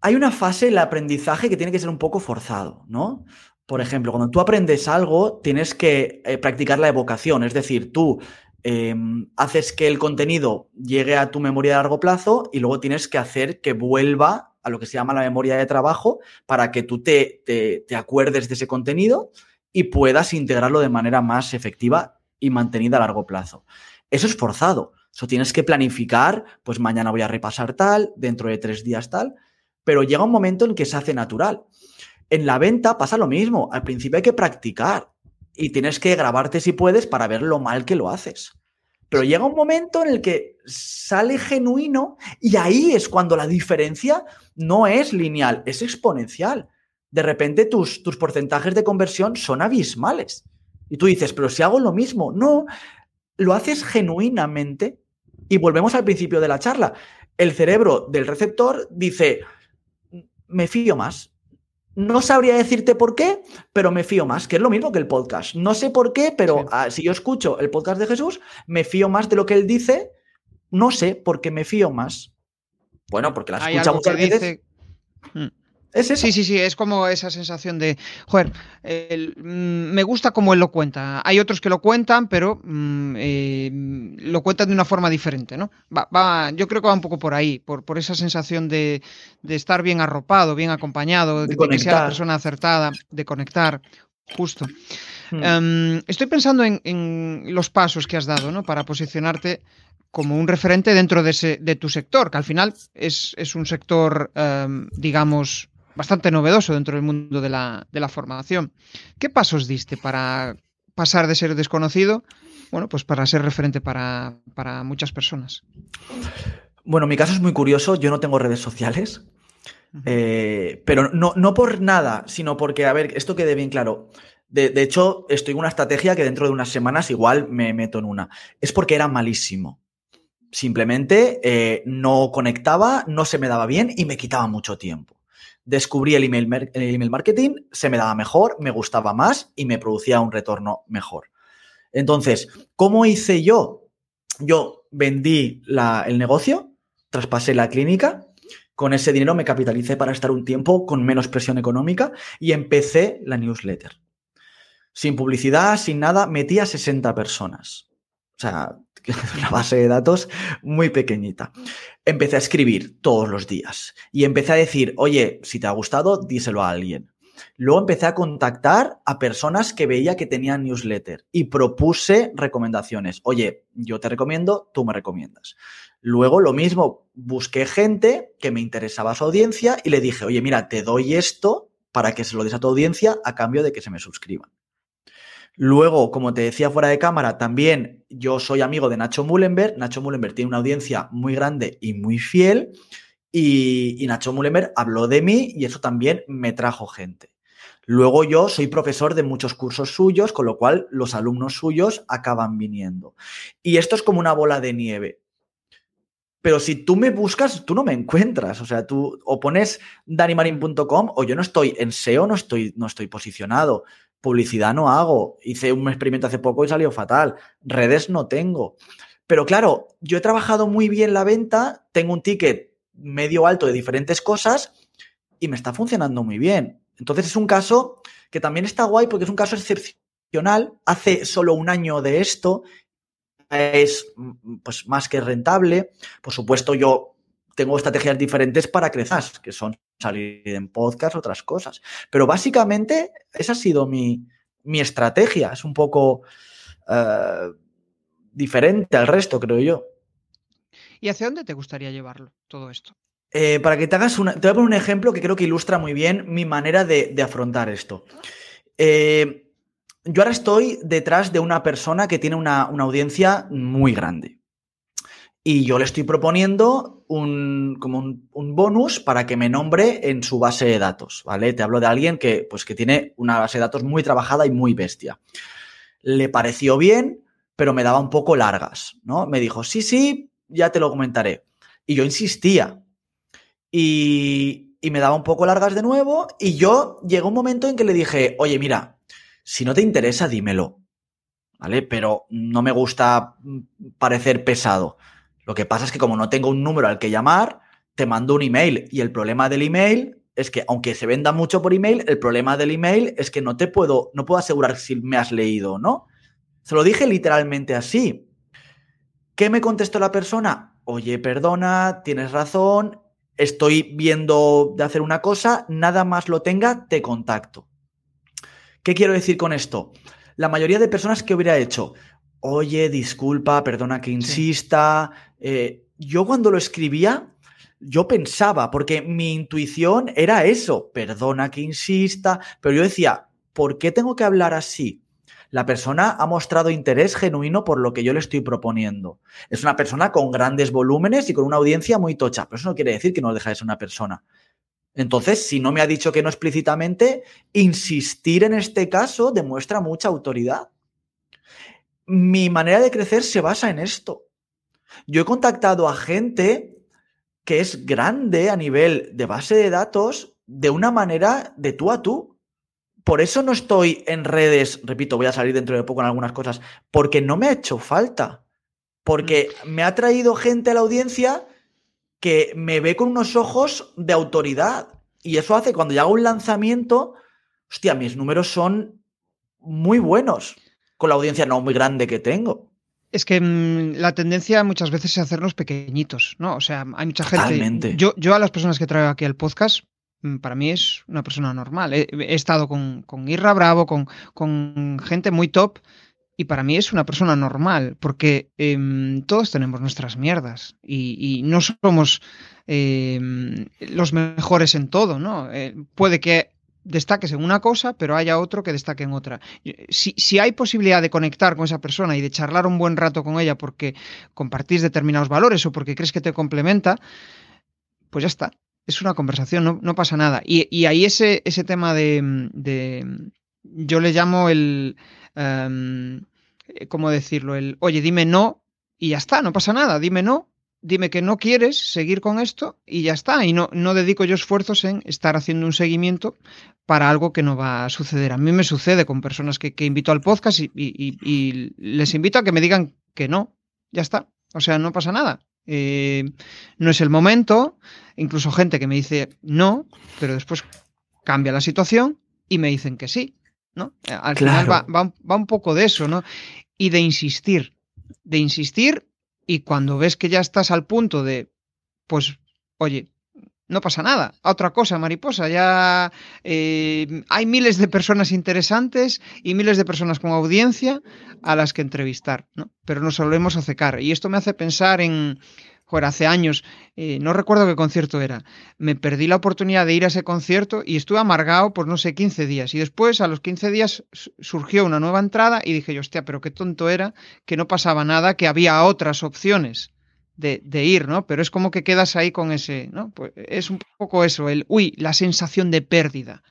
hay una fase el aprendizaje que tiene que ser un poco forzado, ¿no? Por ejemplo, cuando tú aprendes algo, tienes que eh, practicar la evocación, es decir, tú em, haces que el contenido llegue a tu memoria a largo plazo y luego tienes que hacer que vuelva a lo que se llama la memoria de trabajo para que tú te, te, acuerdes de ese contenido y puedas integrarlo de manera más efectiva y mantenida a largo plazo. Eso es forzado. Eso tienes que planificar, pues mañana voy a repasar tal, dentro de tres días tal, pero llega un momento en que se hace natural. En la venta pasa lo mismo. Al principio hay que practicar y tienes que grabarte si puedes para ver lo mal que lo haces. Pero llega un momento en el que sale genuino y ahí es cuando la diferencia no es lineal, es exponencial. De repente tus, tus porcentajes de conversión son abismales. Y tú dices, pero si hago lo mismo, no, lo haces genuinamente y volvemos al principio de la charla. El cerebro del receptor dice, me fío más, no sabría decirte por qué, pero me fío más, que es lo mismo que el podcast. No sé por qué, pero ah, si yo escucho el podcast de Jesús, me fío más de lo que él dice. No sé por qué me fío más. Bueno, porque la escucha muchas veces. Mm. Sí, sí, sí, es como esa sensación de, joder, mm, me gusta como él lo cuenta. Hay otros que lo cuentan, pero mm, eh, lo cuentan de una forma diferente, ¿no? Va, yo creo que va un poco por ahí, por, por esa sensación de, estar bien arropado, bien acompañado, de, que sea la persona acertada, de conectar, justo. Hmm. Em, estoy pensando en, los pasos que has dado, ¿no? Para posicionarte como un referente dentro de, ese, de tu sector, que al final es, un sector, em, digamos, bastante novedoso dentro del mundo de la, de la formación. ¿Qué pasos diste para pasar de ser desconocido, bueno, pues para ser referente para, muchas personas? Bueno, mi caso es muy curioso, yo no tengo redes sociales, eh, pero no, no, por nada, sino porque, a ver, esto quede bien claro. De, hecho, estoy en una estrategia que dentro de unas semanas igual me meto en una. Es porque era malísimo. Simplemente eh, no conectaba, no se me daba bien y me quitaba mucho tiempo descubrí el email, email marketing, se me daba mejor, me gustaba más y me producía un retorno mejor. Entonces, ¿cómo hice yo? Yo vendí el negocio, traspasé la clínica, con ese dinero me capitalicé para estar un tiempo con menos presión económica y empecé la newsletter. Sin publicidad, sin nada, metí a 60 personas. O sea, una base de datos muy pequeñita. Empecé a escribir todos los días y empecé a decir, oye, si te ha gustado, díselo a alguien. Luego empecé a contactar a personas que veía que tenían newsletter y propuse recomendaciones. Oye, yo te recomiendo, tú me recomiendas. Luego lo mismo, busqué gente que me interesaba su audiencia y le dije, oye, mira, te doy esto para que se lo des a tu audiencia a cambio de que se me suscriban. Luego, como te decía fuera de cámara, también yo soy amigo de Nacho Mullenberg. Nacho Mullenberg tiene una audiencia muy grande y muy fiel. Y, Nacho Mullenberg habló de mí y eso también me trajo gente. Luego yo soy profesor de muchos cursos suyos, con lo cual los alumnos suyos acaban viniendo. Y esto es como una bola de nieve. Pero si tú me buscas, tú no me encuentras. O sea, tú o pones danimarin.com o yo no estoy en SEO, no estoy, no estoy posicionado. Publicidad no hago. Hice un experimento hace poco y salió fatal. Redes no tengo. Pero claro, yo he trabajado muy bien la venta, tengo un ticket medio alto de diferentes cosas y me está funcionando muy bien. Entonces es un caso que también está guay porque es un caso excepcional. Hace solo un año de esto es pues más que rentable. Por supuesto, yo tengo estrategias diferentes para crecer, que son salir en podcast, otras cosas. Pero básicamente esa ha sido mi, estrategia. Es un poco eh, diferente al resto, creo yo. ¿Y hacia dónde te gustaría llevarlo todo esto? Eh, para que te hagas una. Te voy a poner un ejemplo que creo que ilustra muy bien mi manera de, afrontar esto. Eh, yo ahora estoy detrás de una persona que tiene una, audiencia muy grande. Y yo le estoy proponiendo un, como un, bonus para que me nombre en su base de datos, ¿vale? Te hablo de alguien que, pues, que tiene una base de datos muy trabajada y muy bestia. Le pareció bien, pero me daba un poco largas, ¿no? Me dijo, sí, sí, ya te lo comentaré. Y yo insistía, y, me daba un poco largas de nuevo y yo llegó un momento en que le dije, oye, mira, si no te interesa, dímelo, ¿vale? Pero no me gusta mm, parecer pesado. Lo que pasa es que como no tengo un número al que llamar, te mando un email y el problema del email es que aunque se venda mucho por email, el problema del email es que no te puedo, no puedo asegurar si me has leído no. Se lo dije literalmente así. ¿Qué me contestó la persona? Oye, perdona, tienes razón, estoy viendo de hacer una cosa, nada más lo tenga, te contacto. ¿Qué quiero decir con esto? La mayoría de personas que hubiera hecho, oye, disculpa, perdona que insista, eh, yo cuando lo escribía, yo pensaba, porque mi intuición era eso, perdona que insista, pero yo decía, ¿por qué tengo que hablar así? La persona ha mostrado interés genuino por lo que yo le estoy proponiendo. Es una persona con grandes volúmenes y con una audiencia muy tocha, pero eso no quiere decir que no deja de ser una persona. Entonces, si no me ha dicho que no explícitamente, insistir en este caso demuestra mucha autoridad. Mi manera de crecer se basa en esto. Yo he contactado a gente que es grande a nivel de base de datos de una manera de tú a tú por eso no estoy en redes, repito, voy a salir dentro de poco en algunas cosas, porque no me ha hecho falta. Porque mm. me ha traído gente a la audiencia que me ve con unos ojos de autoridad. Y eso hace cuando yo hago un lanzamiento, hostia, mis números son muy buenos con la audiencia no muy grande que tengo. Es que mm, la tendencia muchas veces es hacernos pequeñigente, ¿no? O sea, hay mucha gente. Yo, yo a las personas que traigo aquí al podcast, Mm, para mí es una persona normal. He, estado con, con, Irra Bravo, con, con, gente muy top, y para mí es una persona normal, porque em, todos tenemos nuestras mierdas y, no somos em, los mejores en todo, ¿no? Eh, puede que destaques en una cosa, pero haya otro que destaque en otra. Si, si, hay posibilidad de conectar con esa persona y de charlar un buen rato con ella porque compartís determinados valores o porque crees que te complementa, pues ya está es una conversación, no, pasa nada. Y, ahí ese, ese tema de, yo le llamo el, em, ¿cómo decirlo? El, oye, dime no y ya está, no pasa nada, dime no, dime que no quieres seguir con esto y ya está. Y no, no dedico yo esfuerzos en estar haciendo un seguimiento para algo que no va a suceder. A mí me sucede con personas que, invito al podcast y les invito a que me digan que no, ya está. O sea, no pasa nada. Eh, no es el momento, incluso gente que me dice no, pero después cambia la situación y me dicen que sí, ¿no? Al final va, va, un poco de eso, ¿no? Y de insistir, de insistir y cuando ves que ya estás al punto de, pues, oye, no pasa nada. Otra cosa, mariposa, ya eh, hay miles de personas interesantes y miles de personas con audiencia a las que entrevistar, ¿no? Pero nos solemos acecar. Y esto me hace pensar en, joder, hace años, eh, no recuerdo qué concierto era, me perdí la oportunidad de ir a ese concierto y estuve amargado por, no sé, 15 días. Y después, a los 15 días, surgió una nueva entrada y dije yo, hostia, pero qué tonto era, que no pasaba nada, que había otras opciones de, ir, ¿no? Pero es como que quedas ahí con ese, ¿no? Pues es un poco eso, el, uy, la sensación de pérdida.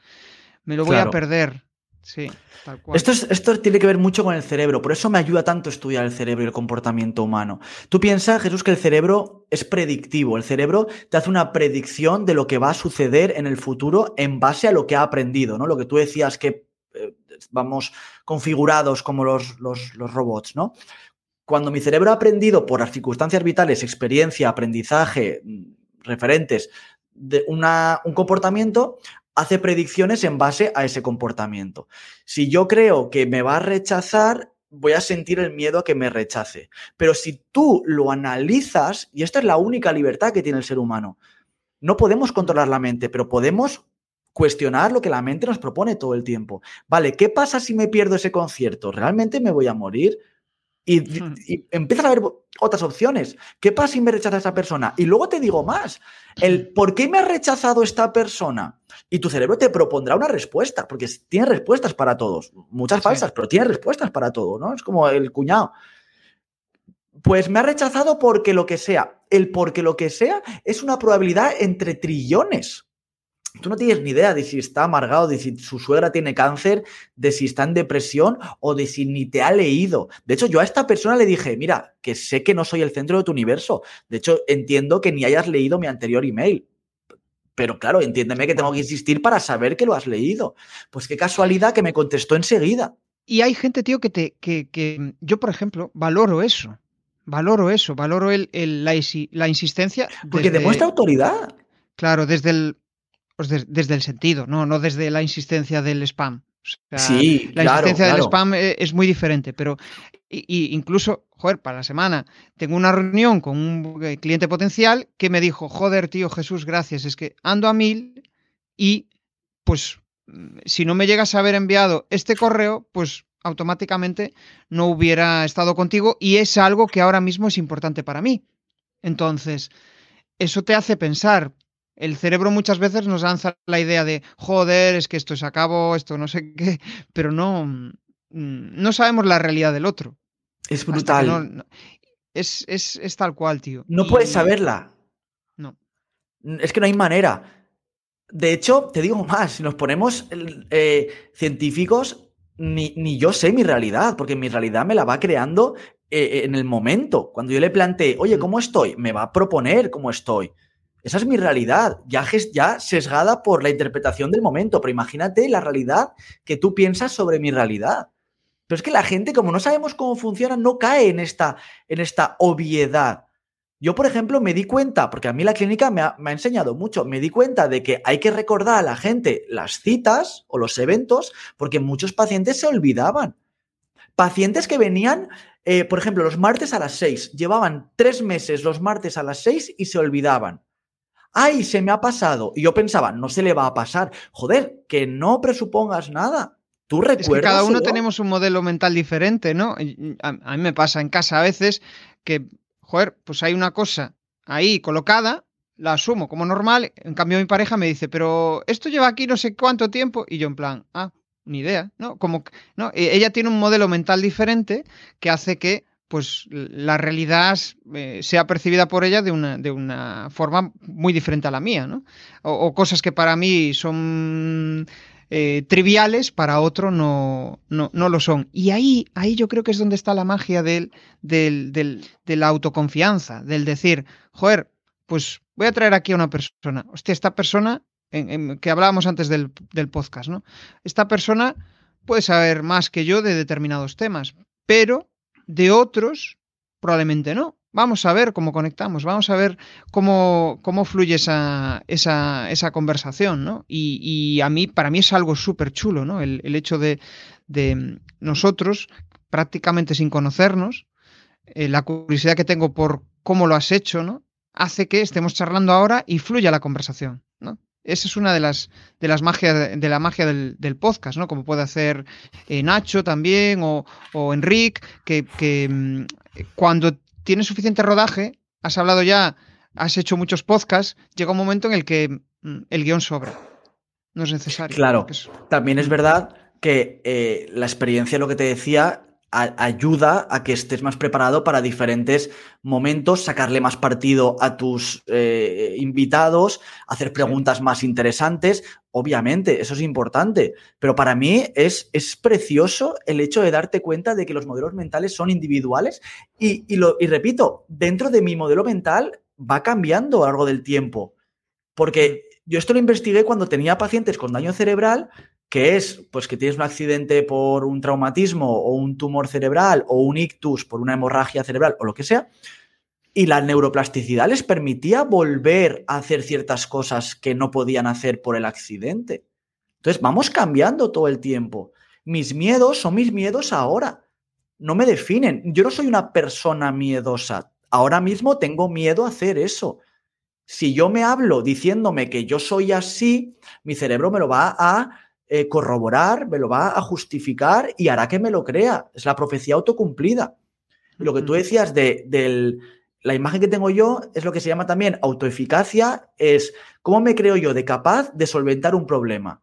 Me lo voy a perder. Sí, tal cual. Esto, esto tiene que ver mucho con el cerebro, por eso me ayuda tanto estudiar el cerebro y el comportamiento humano. Tú piensas, Jesús, que el cerebro es predictivo, el cerebro te hace una predicción de lo que va a suceder en el futuro en base a lo que ha aprendido, ¿no? Lo que tú decías que eh, vamos configurados como los, los, los robots, ¿no? Cuando mi cerebro ha aprendido por las circunstancias vitales, experiencia, aprendizaje, mm, referentes, de una, un comportamiento, hace predicciones en base a ese comportamiento. Si yo creo que me va a rechazar, voy a sentir el miedo a que me rechace. Pero si tú lo analizas, y esta es la única libertad que tiene el ser humano, no podemos controlar la mente, pero podemos cuestionar lo que la mente nos propone todo el tiempo. Vale, ¿qué pasa si me pierdo ese concierto? ¿Realmente me voy a morir? Y, y, empiezas a ver otras opciones. ¿Qué pasa si me rechaza esa persona? Y luego te digo más, el por qué me ha rechazado esta persona. Y tu cerebro te propondrá una respuesta, porque tiene respuestas para todos. Muchas falsas, sí. pero tiene respuestas para todo, ¿no? Es como el cuñado. Pues me ha rechazado porque lo que sea. El porque lo que sea es una probabilidad entre trillones. Tú no tienes ni idea de si está amargado, de si su suegra tiene cáncer, de si está en depresión o de si ni te ha leído. De hecho, yo a esta persona le dije, mira, que sé que no soy el centro de tu universo. De hecho, entiendo que ni hayas leído mi anterior email. Pero claro, entiéndeme que tengo que insistir para saber que lo has leído. Pues qué casualidad que me contestó enseguida. Y hay gente, tío, que te. que, que yo, por ejemplo, valoro eso. Valoro eso, valoro el, el la, la, insistencia. Porque desde... demuestra autoridad. Claro, desde el, pues de, desde el sentido, ¿no? no desde la insistencia del spam. O sea, sí, la claro, insistencia claro. del spam es, es muy diferente, pero y, incluso, joder, para la semana tengo una reunión con un eh, cliente potencial que me dijo, joder, tío Jesús, gracias, es que ando a mil y pues si no me llegas a haber enviado este correo, pues automáticamente no hubiera estado contigo y es algo que ahora mismo es importante para mí. Entonces, eso te hace pensar, el cerebro muchas veces nos lanza la idea de, joder, es que esto se acabó, esto no sé qué, pero no, mm, no sabemos la realidad del otro. Es brutal. No, no, es, es, es, tal cual, tío. No y... puedes saberla. No. Es que no hay manera. De hecho, te digo más, si nos ponemos eh, científicos, ni, ni, yo sé mi realidad, porque mi realidad me la va creando eh, en el momento. Cuando yo le planteé, oye, ¿cómo estoy? Me va a proponer cómo estoy. Esa es mi realidad, ya, ya sesgada por la interpretación del momento, pero imagínate la realidad que tú piensas sobre mi realidad. Pero es que la gente, como no sabemos cómo funciona, no cae en esta, en esta obviedad. Yo, por ejemplo, me di cuenta, porque a mí la clínica me ha, me ha, enseñado mucho, me di cuenta de que hay que recordar a la gente las citas o los eventos, porque muchos pacientes se olvidaban. Pacientes que venían, eh, por ejemplo, los martes a las 6, llevaban tres meses los martes a las 6 y se olvidaban ay, se me ha pasado. Y yo pensaba, no se le va a pasar. Joder, que no presupongas nada. Tú recuerdas. Es que cada uno tenemos un modelo mental diferente, ¿no? A, a, mí me pasa en casa a veces que, joder, pues hay una cosa ahí colocada, la asumo como normal. En cambio, mi pareja me dice, pero esto lleva aquí no sé cuánto tiempo. Y yo, en plan, ah, ni idea, ¿no? Como, ¿no? Ella tiene un modelo mental diferente que hace que pues la realidad eh, sea percibida por ella de una, de una, forma muy diferente a la mía, ¿no? O, cosas que para mí son eh, triviales, para otro no, no, no, lo son. Y ahí, ahí yo creo que es donde está la magia del, del, del, de la autoconfianza, del decir, joder, pues voy a traer aquí a una persona. Hostia, esta persona, en, que hablábamos antes del, del podcast, ¿no? Esta persona puede saber más que yo de determinados temas, pero de otros, probablemente no. Vamos a ver cómo conectamos, vamos a ver cómo, cómo fluye esa, esa, esa conversación, ¿no? Y, y, a mí, para mí es algo súper chulo, ¿no? El, el hecho de, de, nosotros, prácticamente sin conocernos, eh, la curiosidad que tengo por cómo lo has hecho, ¿no? Hace que estemos charlando ahora y fluya la conversación. Esa es una de las de las magias de la magia del, del podcast, ¿no? Como puede hacer eh, Nacho también o, o Enric, que, que mmm, cuando tienes suficiente rodaje, has hablado ya, has hecho muchos podcasts, llega un momento en el que mmm, el guion sobra. No es necesario. Claro. Es... También es verdad que eh, la experiencia, lo que te decía, ayuda a que estés más preparado para diferentes momentos, sacarle más partido a tus eh, invitados, hacer preguntas más interesantes. Obviamente, eso es importante, pero para mí es, es precioso el hecho de darte cuenta de que los modelos mentales son individuales y, y, lo, y repito, dentro de mi modelo mental va cambiando a lo largo del tiempo. Porque yo esto lo investigué cuando tenía pacientes con daño cerebral que es pues que tienes un accidente por un traumatismo o un tumor cerebral o un ictus por una hemorragia cerebral o lo que sea, y la neuroplasticidad les permitía volver a hacer ciertas cosas que no podían hacer por el accidente. Entonces, vamos cambiando todo el tiempo. Mis miedos son mis miedos ahora. No me definen. Yo no soy una persona miedosa. Ahora mismo tengo miedo a hacer eso. Si yo me hablo diciéndome que yo soy así, mi cerebro me lo va a eh, corroborar, me lo va a justificar y hará que me lo crea. Es la profecía autocumplida. lo que tú decías de, la imagen que tengo yo es lo que se llama también autoeficacia, es cómo me creo yo de capaz de solventar un problema.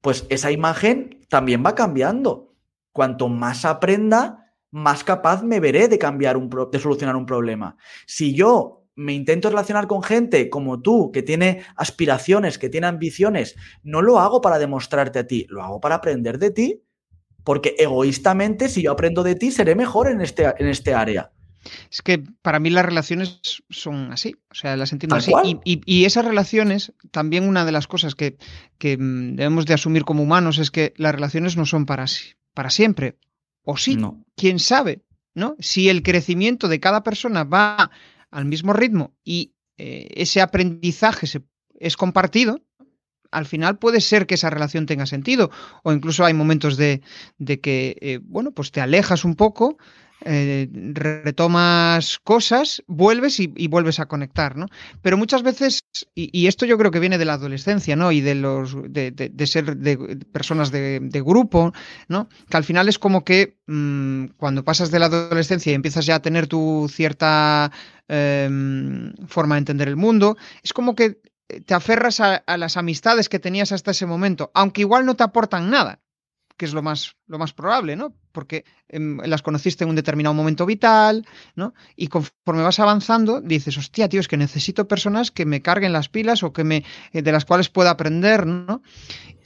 Pues esa imagen también va cambiando. Cuanto más aprenda, más capaz me veré de cambiar un de solucionar un problema. Si yo me intento relacionar con gente como tú, que tiene aspiraciones, que tiene ambiciones, no lo hago para demostrarte a ti, lo hago para aprender de ti, porque egoístamente, si yo aprendo de ti, seré mejor en este, en este área. Es que para mí las relaciones son así, o sea, las entiendo así. Y, esas relaciones, también una de las cosas que, mm, debemos de asumir como humanos es que las relaciones no son para, para siempre. O sí, no. quién sabe, ¿no? Si el crecimiento de cada persona va al mismo ritmo y eh, ese aprendizaje se, es compartido, al final puede ser que esa relación tenga sentido. O incluso hay momentos de, de que, eh, bueno, pues te alejas un poco, eh, retomas cosas, vuelves y, vuelves a conectar, ¿no? Pero muchas veces, y, esto yo creo que viene de la adolescencia, ¿no? Y de los de, ser de personas de, grupo, ¿no? Que al final es como que mm, cuando pasas de la adolescencia y empiezas ya a tener tu cierta em, forma de entender el mundo, es como que te aferras a las amistades que tenías hasta ese momento, aunque igual no te aportan nada que es lo más, lo más probable, ¿no? Porque em, las conociste en un determinado momento vital, ¿no? Y conforme vas avanzando, dices, hostia, tío, es que necesito personas que me carguen las pilas o que me, eh, de las cuales pueda aprender, ¿no?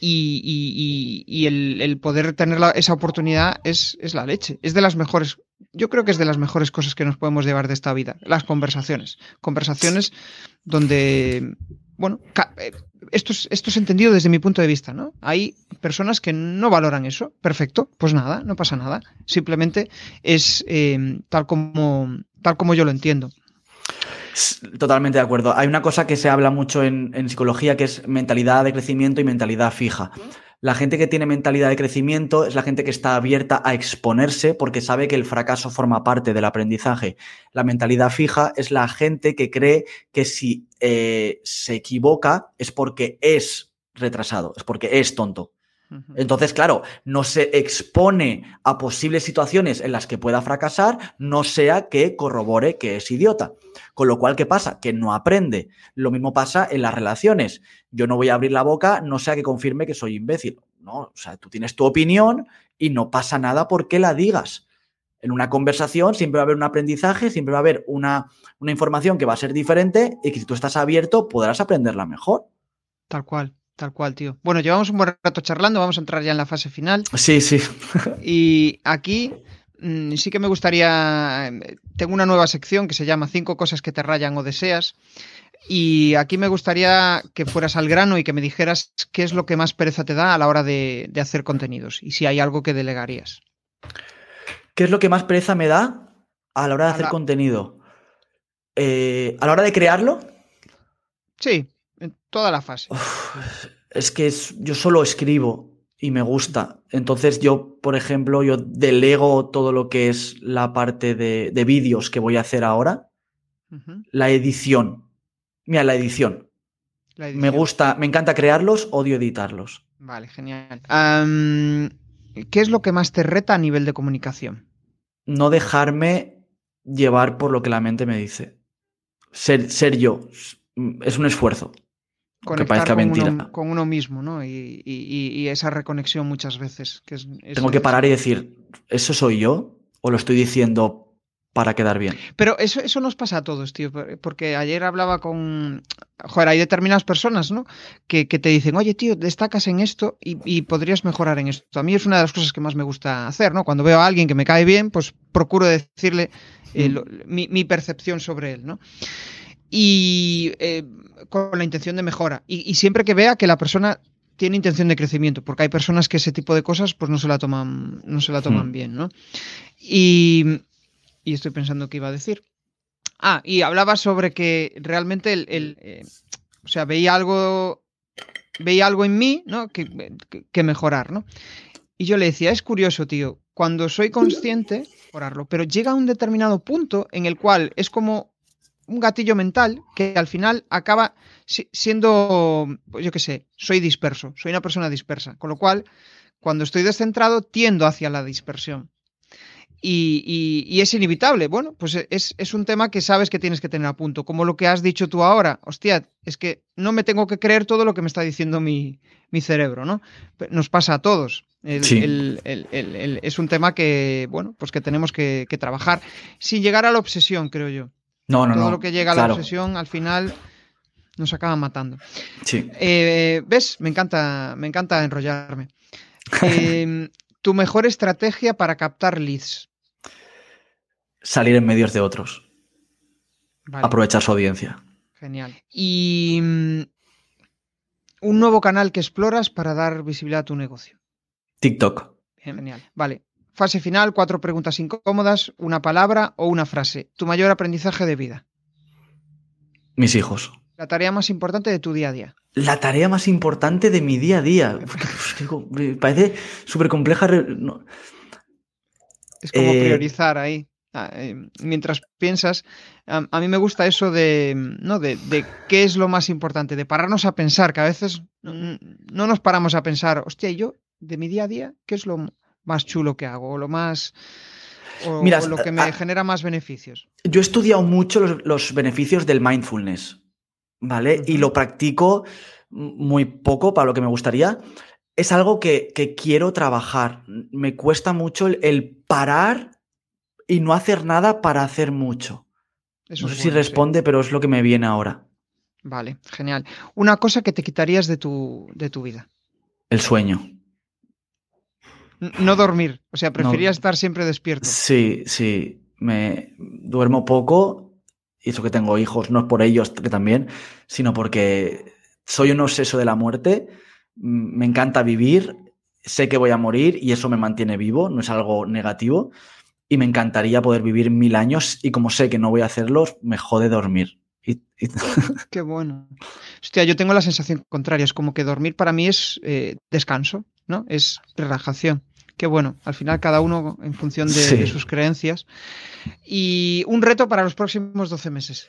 Y, el, poder tener esa oportunidad es, es la leche. Es de las mejores yo creo que es de las mejores cosas que nos podemos llevar de esta vida, las conversaciones. Conversaciones donde, bueno, eh, esto es, entendido desde mi punto de vista, ¿no? Hay personas que no valoran eso. Perfecto, pues nada, no pasa nada. Simplemente es eh, tal, como, tal como yo lo entiendo. Totalmente de acuerdo. Hay una cosa que se habla mucho en, psicología que es mentalidad de crecimiento y mentalidad fija. La gente que tiene mentalidad de crecimiento es la gente que está abierta a exponerse porque sabe que el fracaso forma parte del aprendizaje. La mentalidad fija es la gente que cree que si eh, se equivoca es porque es retrasado, es porque es tonto. Entonces, claro, no se expone a posibles situaciones en las que pueda fracasar, no sea que corrobore que es idiota. Con lo cual, ¿qué pasa? Que no aprende. Lo mismo pasa en las relaciones. Yo no voy a abrir la boca, no sea que confirme que soy imbécil. No, o sea, tú tienes tu opinión y no pasa nada porque la digas. En una conversación siempre va a haber un aprendizaje, siempre va a haber una, una información que va a ser diferente y que si tú estás abierto podrás aprenderla mejor. Tal cual. Tal cual, tío. Bueno, llevamos un buen rato charlando, vamos a entrar ya en la fase final. Sí, sí. y aquí mm, sí que me gustaría. Tengo una nueva sección que se llama Cinco cosas que te rayan o deseas. Y aquí me gustaría que fueras al grano y que me dijeras qué es lo que más pereza te da a la hora de, hacer contenidos y si hay algo que delegarías. ¿Qué es lo que más pereza me da a la hora de hacer contenido? Eh, ¿A la hora de crearlo? Sí, en toda la fase. es que yo solo escribo y me gusta. Entonces yo, por ejemplo, yo delego todo lo que es la parte de, vídeos que voy a hacer ahora. La edición. Mira, la edición. Me gusta, me encanta crearlos, odio editarlos. Vale, genial. ¿Qué es lo que más te reta a nivel de comunicación? No dejarme llevar por lo que la mente me dice. Ser, ser yo. Es un esfuerzo. Conectar con uno, con uno, mismo, ¿no? Y, esa reconexión muchas veces. Que es, Tengo que parar y decir, ¿eso soy yo? ¿O lo estoy diciendo para quedar bien. Pero eso, eso nos pasa a todos, tío, porque ayer hablaba con... Joder, hay determinadas personas, ¿no? Que, te dicen, oye, tío, destacas en esto y, podrías mejorar en esto. A mí es una de las cosas que más me gusta hacer, ¿no? Cuando veo a alguien que me cae bien, pues procuro decirle eh, mm. mi, percepción sobre él, ¿no? Y eh, con la intención de mejora. Y, siempre que vea que la persona tiene intención de crecimiento, porque hay personas que ese tipo de cosas pues no se la toman, no se la toman mm. bien, ¿no? Y, y estoy pensando qué iba a decir. Ah, y hablaba sobre que realmente el, eh, o sea, veía algo, veía algo en mí, ¿no? Que, que, mejorar, ¿no? Y yo le decía, es curioso, tío, cuando soy consciente, mejorarlo, pero llega a un determinado punto en el cual es como un gatillo mental que al final acaba siendo, pues yo qué sé, soy disperso, soy una persona dispersa, con lo cual, cuando estoy descentrado, tiendo hacia la dispersión y, es inevitable. Bueno, pues es, un tema que sabes que tienes que tener a punto. Como lo que has dicho tú ahora, hostia, es que no me tengo que creer todo lo que me está diciendo mi, cerebro, ¿no? Nos pasa a todos. es un tema que, bueno, pues que tenemos que, trabajar sin llegar a la obsesión, creo yo. No, no, todo lo que llega a la obsesión al final nos acaba matando. Sí. Eh, ¿Ves? Me encanta, me encanta enrollarme. Em, tu mejor estrategia para captar leads salir en medios de otros. Aprovechar su audiencia. Genial. Y mm, un nuevo canal que exploras para dar visibilidad a tu negocio. TikTok. Genial. Vale. Fase final, cuatro preguntas incómodas, una palabra o una frase. Tu mayor aprendizaje de vida. Mis hijos. La tarea más importante de tu día a día. La tarea más importante de mi día a día. Me parece súper compleja. Es como eh, priorizar ahí. Ah, eh, mientras piensas, a, mí me gusta eso de, ¿no? De, qué es lo más importante, de pararnos a pensar, que a veces no, nos paramos a pensar, hostia, ¿y yo de mi día a día qué es lo más chulo que hago? O lo más... O, lo que me genera más beneficios. Yo he estudiado mucho los, beneficios del mindfulness, ¿vale? Y lo practico muy poco para lo que me gustaría. Es algo que, quiero trabajar. Me cuesta mucho el parar y no hacer nada para hacer mucho. no sé si responde, pero es lo que me viene ahora. Vale, genial. Una cosa que te quitarías de tu, de tu vida. El sueño. No dormir, o sea, preferías estar siempre despierto. Sí, sí, me duermo poco y eso que tengo hijos no es por ellos que también, sino porque soy un obseso de la muerte, me encanta vivir, sé que voy a morir y eso me mantiene vivo, no es algo negativo, y me encantaría poder vivir mil años y como sé que no voy a hacerlos, me jode dormir. Qué bueno. Hostia, yo tengo la sensación contraria, es como que dormir para mí es eh, descanso, ¿no? Es relajación. Qué bueno, al final cada uno en función de, sus creencias. Y un reto para los próximos 12 meses.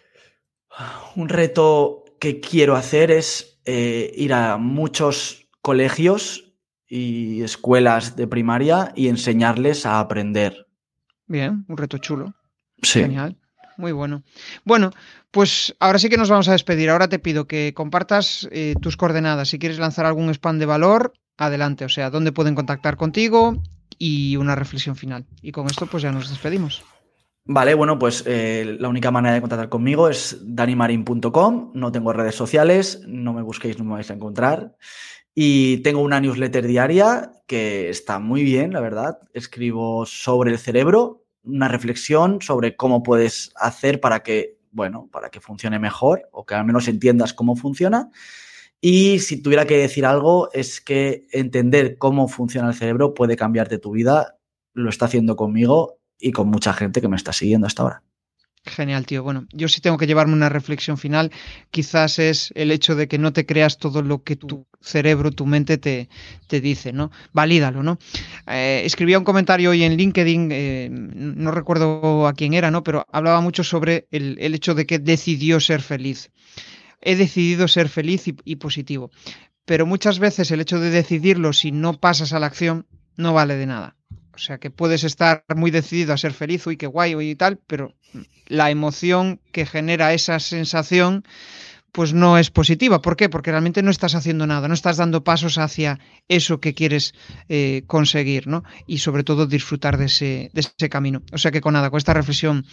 Un reto que quiero hacer es eh, ir a muchos colegios y escuelas de primaria y enseñarles a aprender Bien, un reto chulo. Sí. Genial. Muy bueno. Bueno, pues ahora sí que nos vamos a despedir. Ahora te pido que compartas eh, tus coordenadas. Si quieres lanzar algún spam de valor, adelante. O sea, dónde pueden contactar contigo y una reflexión final. Y con esto, pues ya nos despedimos. Vale, bueno, pues eh, la única manera de contactar conmigo es danimarin.com. No tengo redes sociales, no me busquéis, no me vais a encontrar. Y tengo una newsletter diaria que está muy bien, la verdad. Escribo sobre el cerebro, una reflexión sobre cómo puedes hacer para que, bueno, para que funcione mejor o que al menos entiendas cómo funciona. Y si tuviera que decir algo, es que entender cómo funciona el cerebro puede cambiarte tu vida. Lo está haciendo conmigo y con mucha gente que me está siguiendo hasta ahora. Genial, tío. Bueno, yo sí tengo que llevarme una reflexión final. Quizás es el hecho de que no te creas todo lo que tu cerebro, tu mente te, te dice, ¿no? Valídalo, ¿no? Eh, escribía un comentario hoy en LinkedIn, eh, no recuerdo a quién era, ¿no? Pero hablaba mucho sobre el, hecho de que decidió ser feliz. He decidido ser feliz y, positivo. Pero muchas veces el hecho de decidirlo, si no pasas a la acción, no vale de nada. O sea que puedes estar muy decidido a ser feliz, uy, qué guay, y tal, pero la emoción que genera esa sensación, pues no es positiva. ¿Por qué? Porque realmente no estás haciendo nada, no estás dando pasos hacia eso que quieres eh, conseguir, ¿no? Y sobre todo disfrutar de ese, de ese, camino. O sea que con nada, con esta reflexión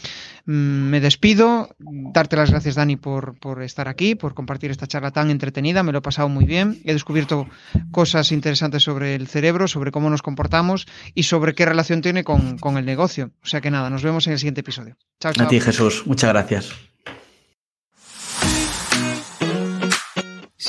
mmm, me despido. Darte las gracias, Dani, por, por, estar aquí, por compartir esta charla tan entretenida. Me lo he pasado muy bien. He descubierto cosas interesantes sobre el cerebro, sobre cómo nos comportamos y sobre qué relación tiene con, con el negocio. O sea que nada, nos vemos en el siguiente episodio. Chao, chao. A ti, Jesús. Muchas gracias.